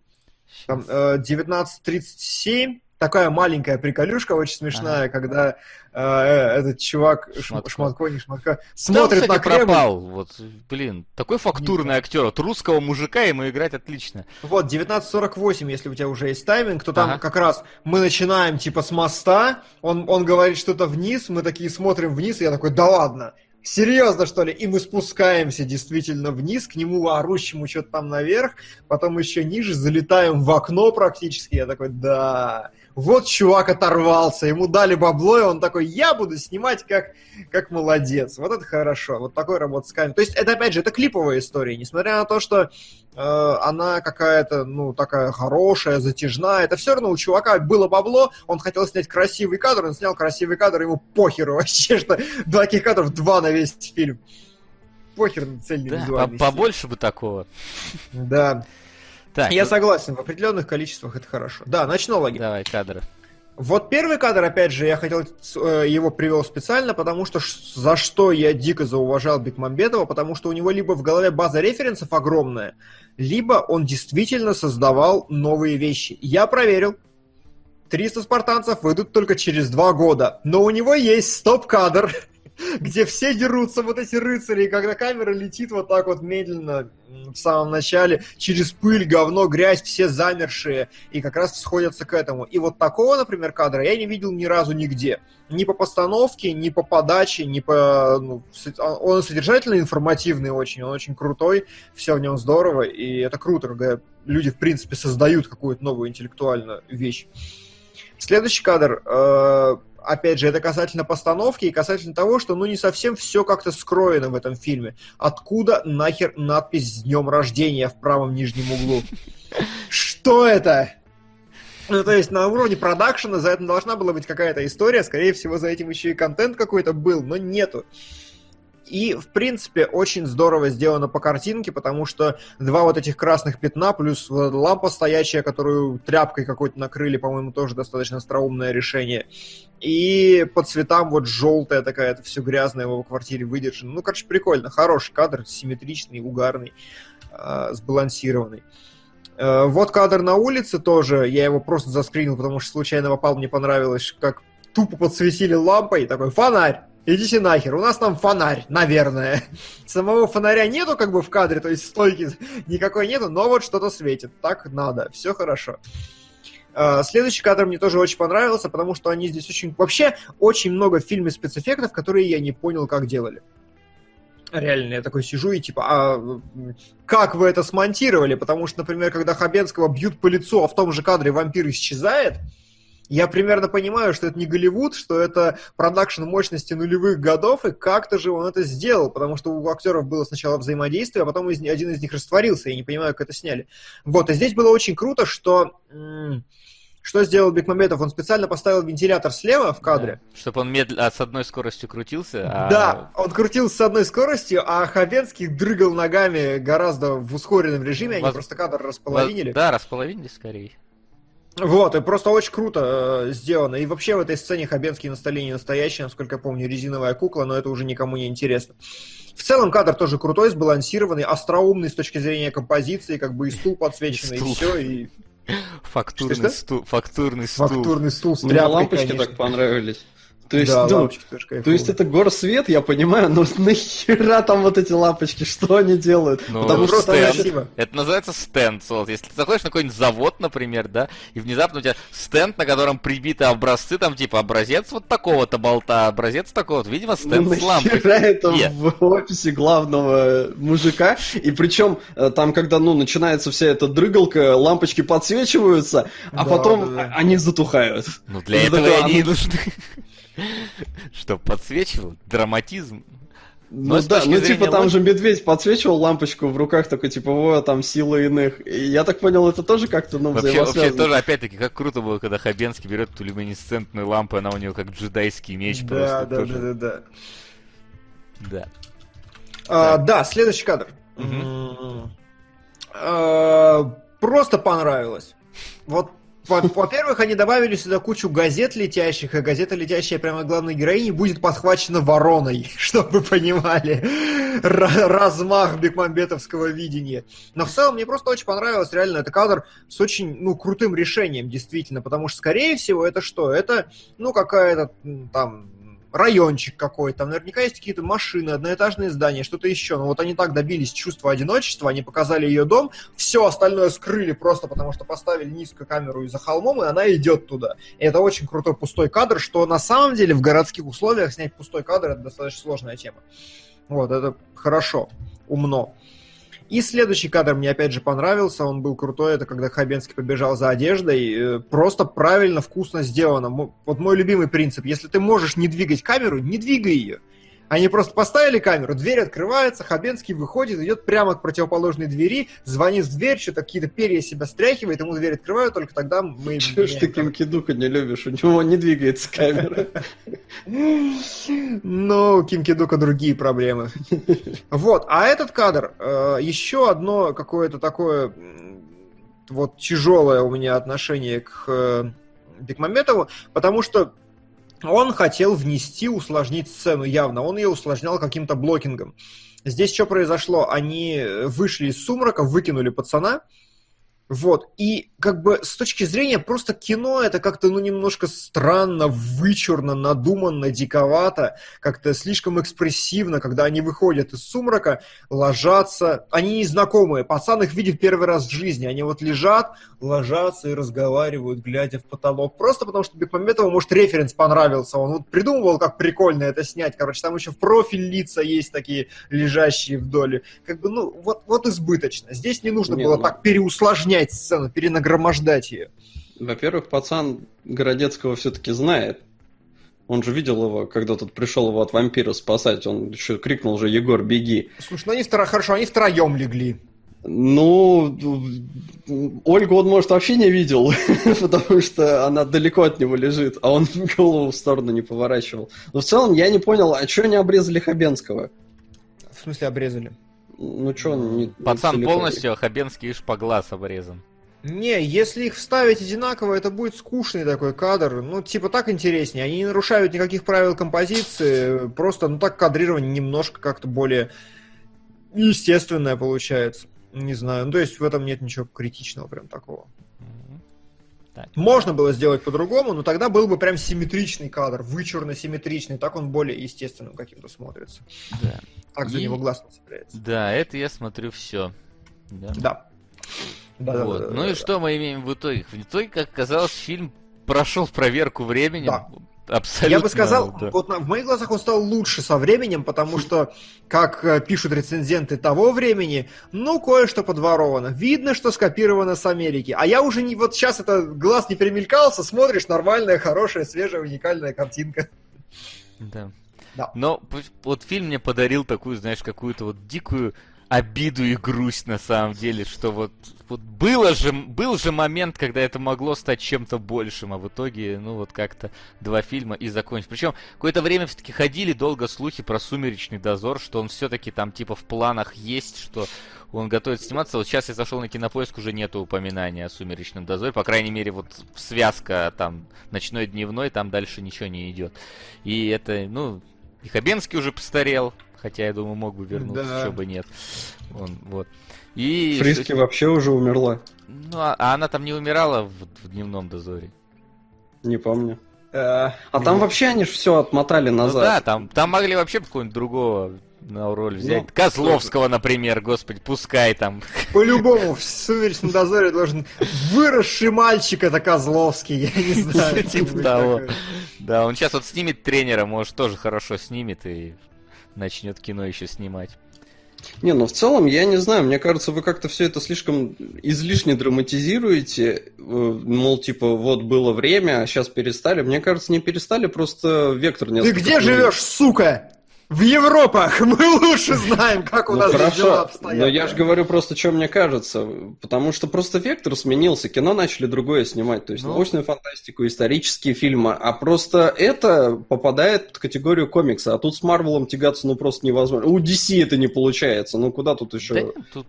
Там э, 19.37, такая маленькая приколюшка, очень смешная, ага. когда э, этот чувак Шматко. Шматко, не Шматко, смотрит Там, кстати, на Кремль. пропал, вот, блин, такой фактурный не актер, от русского мужика ему играть отлично. Вот, 19.48, если у тебя уже есть тайминг, то там ага. как раз мы начинаем типа с моста, он, он говорит что-то вниз, мы такие смотрим вниз, и я такой, да ладно, Серьезно, что ли? И мы спускаемся действительно вниз, к нему орущему что-то там наверх, потом еще ниже, залетаем в окно практически. Я такой, да, вот чувак оторвался, ему дали бабло, и он такой, я буду снимать как, как молодец. Вот это хорошо, вот такой работа с камерой. То есть это, опять же, это клиповая история, несмотря на то, что э, она какая-то, ну, такая хорошая, затяжная, это все равно у чувака было бабло, он хотел снять красивый кадр, он снял красивый кадр, ему похеру вообще, что два таких кадров, два на весь фильм. Похер на цельный да, визуальный Побольше бы такого. Да. Так, Я ну... согласен, в определенных количествах это хорошо. Да, ночнологи. Давай, кадры. Вот первый кадр, опять же, я хотел э, его привел специально, потому что за что я дико зауважал Бекмамбетова, потому что у него либо в голове база референсов огромная, либо он действительно создавал новые вещи. Я проверил. 300 спартанцев выйдут только через два года, но у него есть стоп-кадр, где все дерутся, вот эти рыцари, и когда камера летит вот так вот медленно в самом начале, через пыль, говно, грязь, все замершие, и как раз сходятся к этому. И вот такого, например, кадра я не видел ни разу нигде. Ни по постановке, ни по подаче, ни по... Ну, он содержательно информативный очень, он очень крутой, все в нем здорово, и это круто, когда люди, в принципе, создают какую-то новую интеллектуальную вещь. Следующий кадр э, опять же, это касательно постановки и касательно того, что, ну, не совсем все как-то скроено в этом фильме. Откуда нахер надпись «С днем рождения» в правом нижнем углу? Что это? Ну, то есть на уровне продакшена за это должна была быть какая-то история, скорее всего, за этим еще и контент какой-то был, но нету. И, в принципе, очень здорово сделано по картинке, потому что два вот этих красных пятна, плюс лампа стоячая, которую тряпкой какой-то накрыли, по-моему, тоже достаточно остроумное решение. И по цветам вот желтая такая, это все грязное в его квартире выдержано. Ну, короче, прикольно. Хороший кадр, симметричный, угарный, э, сбалансированный. Э, вот кадр на улице тоже. Я его просто заскринил, потому что случайно попал, мне понравилось, как тупо подсветили лампой. Такой фонарь идите нахер, у нас там фонарь, наверное. Самого фонаря нету как бы в кадре, то есть стойки никакой нету, но вот что-то светит. Так надо, все хорошо. А, следующий кадр мне тоже очень понравился, потому что они здесь очень... Вообще, очень много в фильме спецэффектов, которые я не понял, как делали. Реально, я такой сижу и типа, а как вы это смонтировали? Потому что, например, когда Хабенского бьют по лицу, а в том же кадре вампир исчезает, я примерно понимаю, что это не Голливуд, что это продакшн мощности нулевых годов, и как-то же он это сделал, потому что у актеров было сначала взаимодействие, а потом один из них растворился, я не понимаю, как это сняли. Вот, и здесь было очень круто, что... Что сделал Бекмамбетов? Он специально поставил вентилятор слева в кадре. Да, чтобы он медленно с одной скоростью крутился. А... Да, он крутился с одной скоростью, а Хабенский дрыгал ногами гораздо в ускоренном режиме, Воз... они просто кадр располовинили. Да, располовинили скорее. Вот, и просто очень круто э, сделано. И вообще в этой сцене Хабенский на столе не настоящий, насколько я помню, резиновая кукла, но это уже никому не интересно. В целом кадр тоже крутой, сбалансированный, остроумный с точки зрения композиции, как бы и стул подсвеченный, и все, и... Фактурный стул, фактурный стул. Фактурный стул с тряпкой, лампочки конечно. так понравились. То есть, да, ну, то есть это горсвет, я понимаю, но нахера там вот эти лампочки, что они делают? Ну, Потому что стенд. Это называется стенд, Солт. Если ты заходишь на какой-нибудь завод, например, да, и внезапно у тебя стенд, на котором прибиты образцы, там типа образец вот такого-то болта, образец такого-то, видимо, ну, стенд ну, с лампой. это Нет. в офисе главного мужика, и причем э, там, когда, ну, начинается вся эта дрыгалка, лампочки подсвечиваются, а да, потом да, да. они затухают. Ну, для этого они и нужны. Что, подсвечивал? Драматизм? Ну да, ну типа там же медведь подсвечивал лампочку в руках, такой типа, во, там сила иных. И я так понял, это тоже как-то, ну, вообще, вообще тоже, опять-таки, как круто было, когда Хабенский берет эту люминесцентную лампу, она у него как джедайский меч да, просто. Да, тоже. да, да, да. Да. А, да, следующий кадр. Угу. А, просто понравилось. Вот во-первых, они добавили сюда кучу газет летящих, а газета летящая прямо главной героини будет подхвачена вороной, чтобы вы понимали размах бекмамбетовского видения. Но в целом мне просто очень понравилось реально это кадр с очень, ну, крутым решением, действительно, потому что, скорее всего, это что? Это, ну, какая-то там райончик какой-то, там наверняка есть какие-то машины, одноэтажные здания, что-то еще. Но вот они так добились чувства одиночества, они показали ее дом, все остальное скрыли просто потому, что поставили низкую камеру из-за холмом, и она идет туда. И это очень крутой пустой кадр, что на самом деле в городских условиях снять пустой кадр это достаточно сложная тема. Вот, это хорошо, умно. И следующий кадр мне опять же понравился, он был крутой, это когда Хабенский побежал за одеждой, э, просто правильно, вкусно сделано. Вот мой любимый принцип, если ты можешь не двигать камеру, не двигай ее. Они просто поставили камеру, дверь открывается, Хабенский выходит, идет прямо к противоположной двери, звонит в дверь, что-то какие-то перья себя стряхивает, ему дверь открывают, только тогда мы... Чего ж ты Кимкидука не любишь? У него не двигается камера. Ну, Кимкидука другие проблемы. Вот, а этот кадр, э, еще одно какое-то такое вот тяжелое у меня отношение к э, Бекмаметову, потому что он хотел внести, усложнить сцену явно. Он ее усложнял каким-то блокингом. Здесь что произошло? Они вышли из сумрака, выкинули пацана, вот. И как бы с точки зрения просто кино это как-то ну немножко странно, вычурно, надуманно, диковато, как-то слишком экспрессивно, когда они выходят из сумрака, ложатся, они незнакомые, пацан их видит первый раз в жизни, они вот лежат, ложатся и разговаривают, глядя в потолок, просто потому что Бекмаметову, может, референс понравился, он вот придумывал, как прикольно это снять, короче, там еще в профиль лица есть такие лежащие вдоль, как бы, ну, вот, вот избыточно, здесь не нужно не, было ну... так переусложнять усложнять сцену, перенагромождать ее. Во-первых, пацан Городецкого все-таки знает. Он же видел его, когда тут пришел его от вампира спасать. Он еще крикнул же «Егор, беги!» Слушай, ну они втро... хорошо, они втроем легли. Ну, Ольгу он, может, вообще не видел, потому что она далеко от него лежит, а он голову в сторону не поворачивал. Но в целом я не понял, а что они обрезали Хабенского? В смысле обрезали? Ну что, не Пацан не полностью, а Хабенский лишь по глаз обрезан. Не, если их вставить одинаково, это будет скучный такой кадр. Ну, типа, так интереснее. Они не нарушают никаких правил композиции. Просто, ну, так кадрирование немножко как-то более естественное получается. Не знаю. Ну, то есть в этом нет ничего критичного прям такого. Так. Можно было сделать по-другому, но тогда был бы прям симметричный кадр, вычурно-симметричный, так он более естественным каким-то смотрится. Да. Так за И... него глаз не цепляется. Да, это я смотрю все. Да. да. Да, Вот. да, да, ну да, и да. что мы имеем в итоге? В итоге, как оказалось, фильм прошел проверку временем. Да. Абсолютно. Я бы сказал, да. вот в моих глазах он стал лучше со временем, потому что, как э, пишут рецензенты того времени, ну, кое-что подворовано. Видно, что скопировано с Америки. А я уже не... Вот сейчас это глаз не перемелькался, смотришь, нормальная, хорошая, свежая, уникальная картинка. Да. Да. Но вот фильм мне подарил такую, знаешь, какую-то вот дикую обиду и грусть на самом деле, что вот, вот было же, был же момент, когда это могло стать чем-то большим, а в итоге, ну вот как-то два фильма и закончились. Причем какое-то время все-таки ходили долго слухи про «Сумеречный дозор», что он все-таки там типа в планах есть, что он готовит сниматься. Вот сейчас я зашел на кинопоиск, уже нету упоминания о «Сумеречном дозоре», по крайней мере, вот связка там ночной, дневной, там дальше ничего не идет. И это, ну, и Хабенский уже постарел, хотя, я думаю, мог бы вернуться, Да. еще бы нет. Он, вот. И... Фриски вообще уже умерла. Ну, а, а она там не умирала в, в дневном дозоре. Не помню. Э, А там вообще они же все отмотали Ну да, назад. там, там могли вообще какого-нибудь другого на роль взять. Ну, Козловского, например, господи, пускай там. По-любому в «Сумеречном дозоре» должен выросший мальчик, это Козловский, я не знаю. Типа того. Да, он сейчас вот снимет тренера, может, тоже хорошо снимет и начнет кино еще снимать. Не, ну в целом, я не знаю, мне кажется, вы как-то все это слишком излишне драматизируете. э, Мол, типа, вот было время, а сейчас перестали. Мне кажется, не перестали, просто вектор не Ты где живешь, сука? В Европах! Мы лучше знаем, как у Ну нас здесь дела хорошо, обстоят. но я же говорю просто, что мне кажется. Потому что просто вектор сменился, кино начали другое снимать. То есть Ну. научную фантастику, исторические фильмы. А просто это попадает под категорию комикса. А тут с Марвелом тягаться ну просто невозможно. У DC это не получается. Ну куда тут еще... Да тут...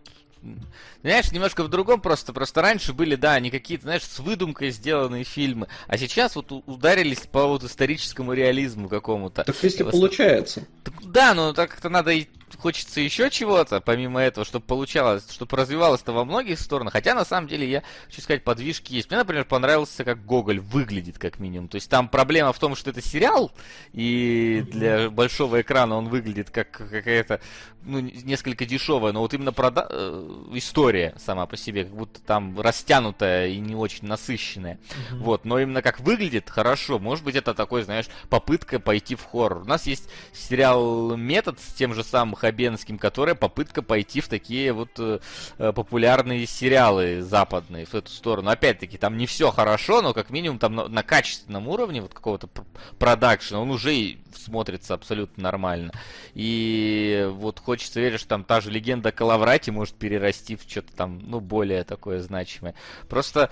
Знаешь, немножко в другом просто. Просто раньше были, да, они какие-то, знаешь, с выдумкой сделанные фильмы. А сейчас вот ударились по вот историческому реализму какому-то. Так если Вот. получается. Так Да, но так как-то надо и хочется еще чего-то, помимо этого, чтобы получалось, чтобы развивалось-то во многих сторонах. Хотя, на самом деле, я хочу сказать, подвижки есть. Мне, например, понравился, как Гоголь выглядит, как минимум. То есть там проблема в том, что это сериал, и для большого экрана он выглядит как какая-то, ну, несколько дешевая, но вот именно прода- э, история сама по себе, как будто там растянутая и не очень насыщенная. Мгм. Вот, но именно как выглядит, хорошо. Может быть, это такой, знаешь, попытка пойти в хоррор. У нас есть сериал Метод с тем же самым Хабенским, которая попытка пойти в такие вот э, э, популярные сериалы западные в эту сторону. Опять-таки, там не все хорошо, но как минимум там на, качественном уровне вот какого-то пр- продакшена он уже и смотрится абсолютно нормально. И вот хочется верить, что там та же легенда о Калаврате может перерасти в что-то там, ну, более такое значимое. Просто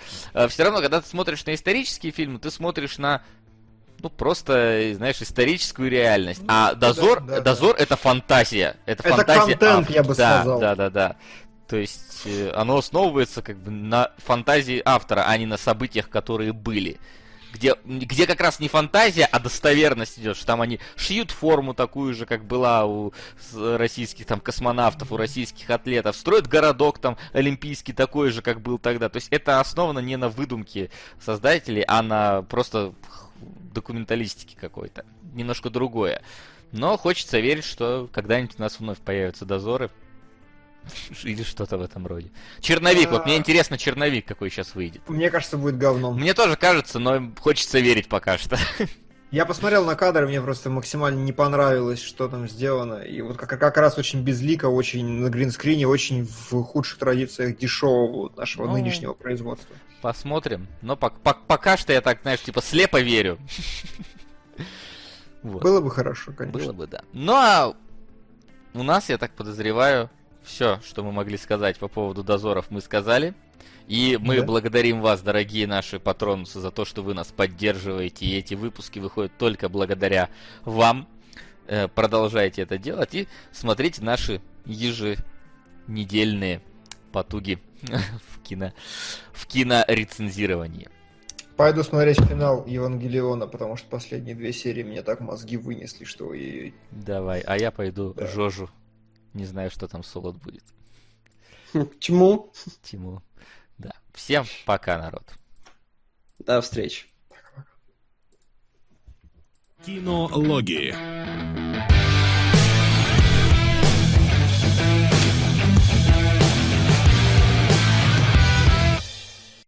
все равно, когда ты смотришь на исторические фильмы, ты смотришь на ну, просто, знаешь, историческую реальность. Ну, а да, дозор, да, да. дозор это фантазия. Это, Это фантазия контент, автора. я бы да, сказал. Да, да, да. То есть э, оно основывается как бы на фантазии автора, а не на событиях, которые были. Где, где как раз не фантазия, а достоверность идет, что там они шьют форму такую же, как была у российских там космонавтов, у российских атлетов, строят городок там олимпийский такой же, как был тогда. То есть это основано не на выдумке создателей, а на просто документалистике какой-то. Немножко другое. Но хочется верить, что когда-нибудь у нас вновь появятся дозоры. Или что-то в этом роде. Черновик, вот мне А. интересно, черновик какой сейчас выйдет. Мне кажется, будет говном. Мне тоже кажется, но хочется верить пока что. Я посмотрел на кадры, мне просто максимально не понравилось, что там сделано. И вот как, как раз очень безлико, очень на гринскрине, очень в худших традициях дешевого нашего Ну, нынешнего производства. Посмотрим. Но пок- пок- пока что я так, знаешь, типа слепо верю. Вот. Было бы хорошо, конечно. Было бы, да. Ну а у нас, я так подозреваю, все, что мы могли сказать по поводу дозоров, мы сказали. И мы Да. благодарим вас, дорогие наши патронусы, за то, что вы нас поддерживаете. И эти выпуски выходят только благодаря вам. Э, Продолжайте это делать и смотрите наши еженедельные потуги в кино в кинорецензировании. Пойду смотреть финал Евангелиона, потому что последние две серии мне так мозги вынесли, что Давай, а я пойду Да. Жожу. Не знаю, что там солод будет. Чему? Тиму. Да. Всем пока, народ. До встречи. Кинологии.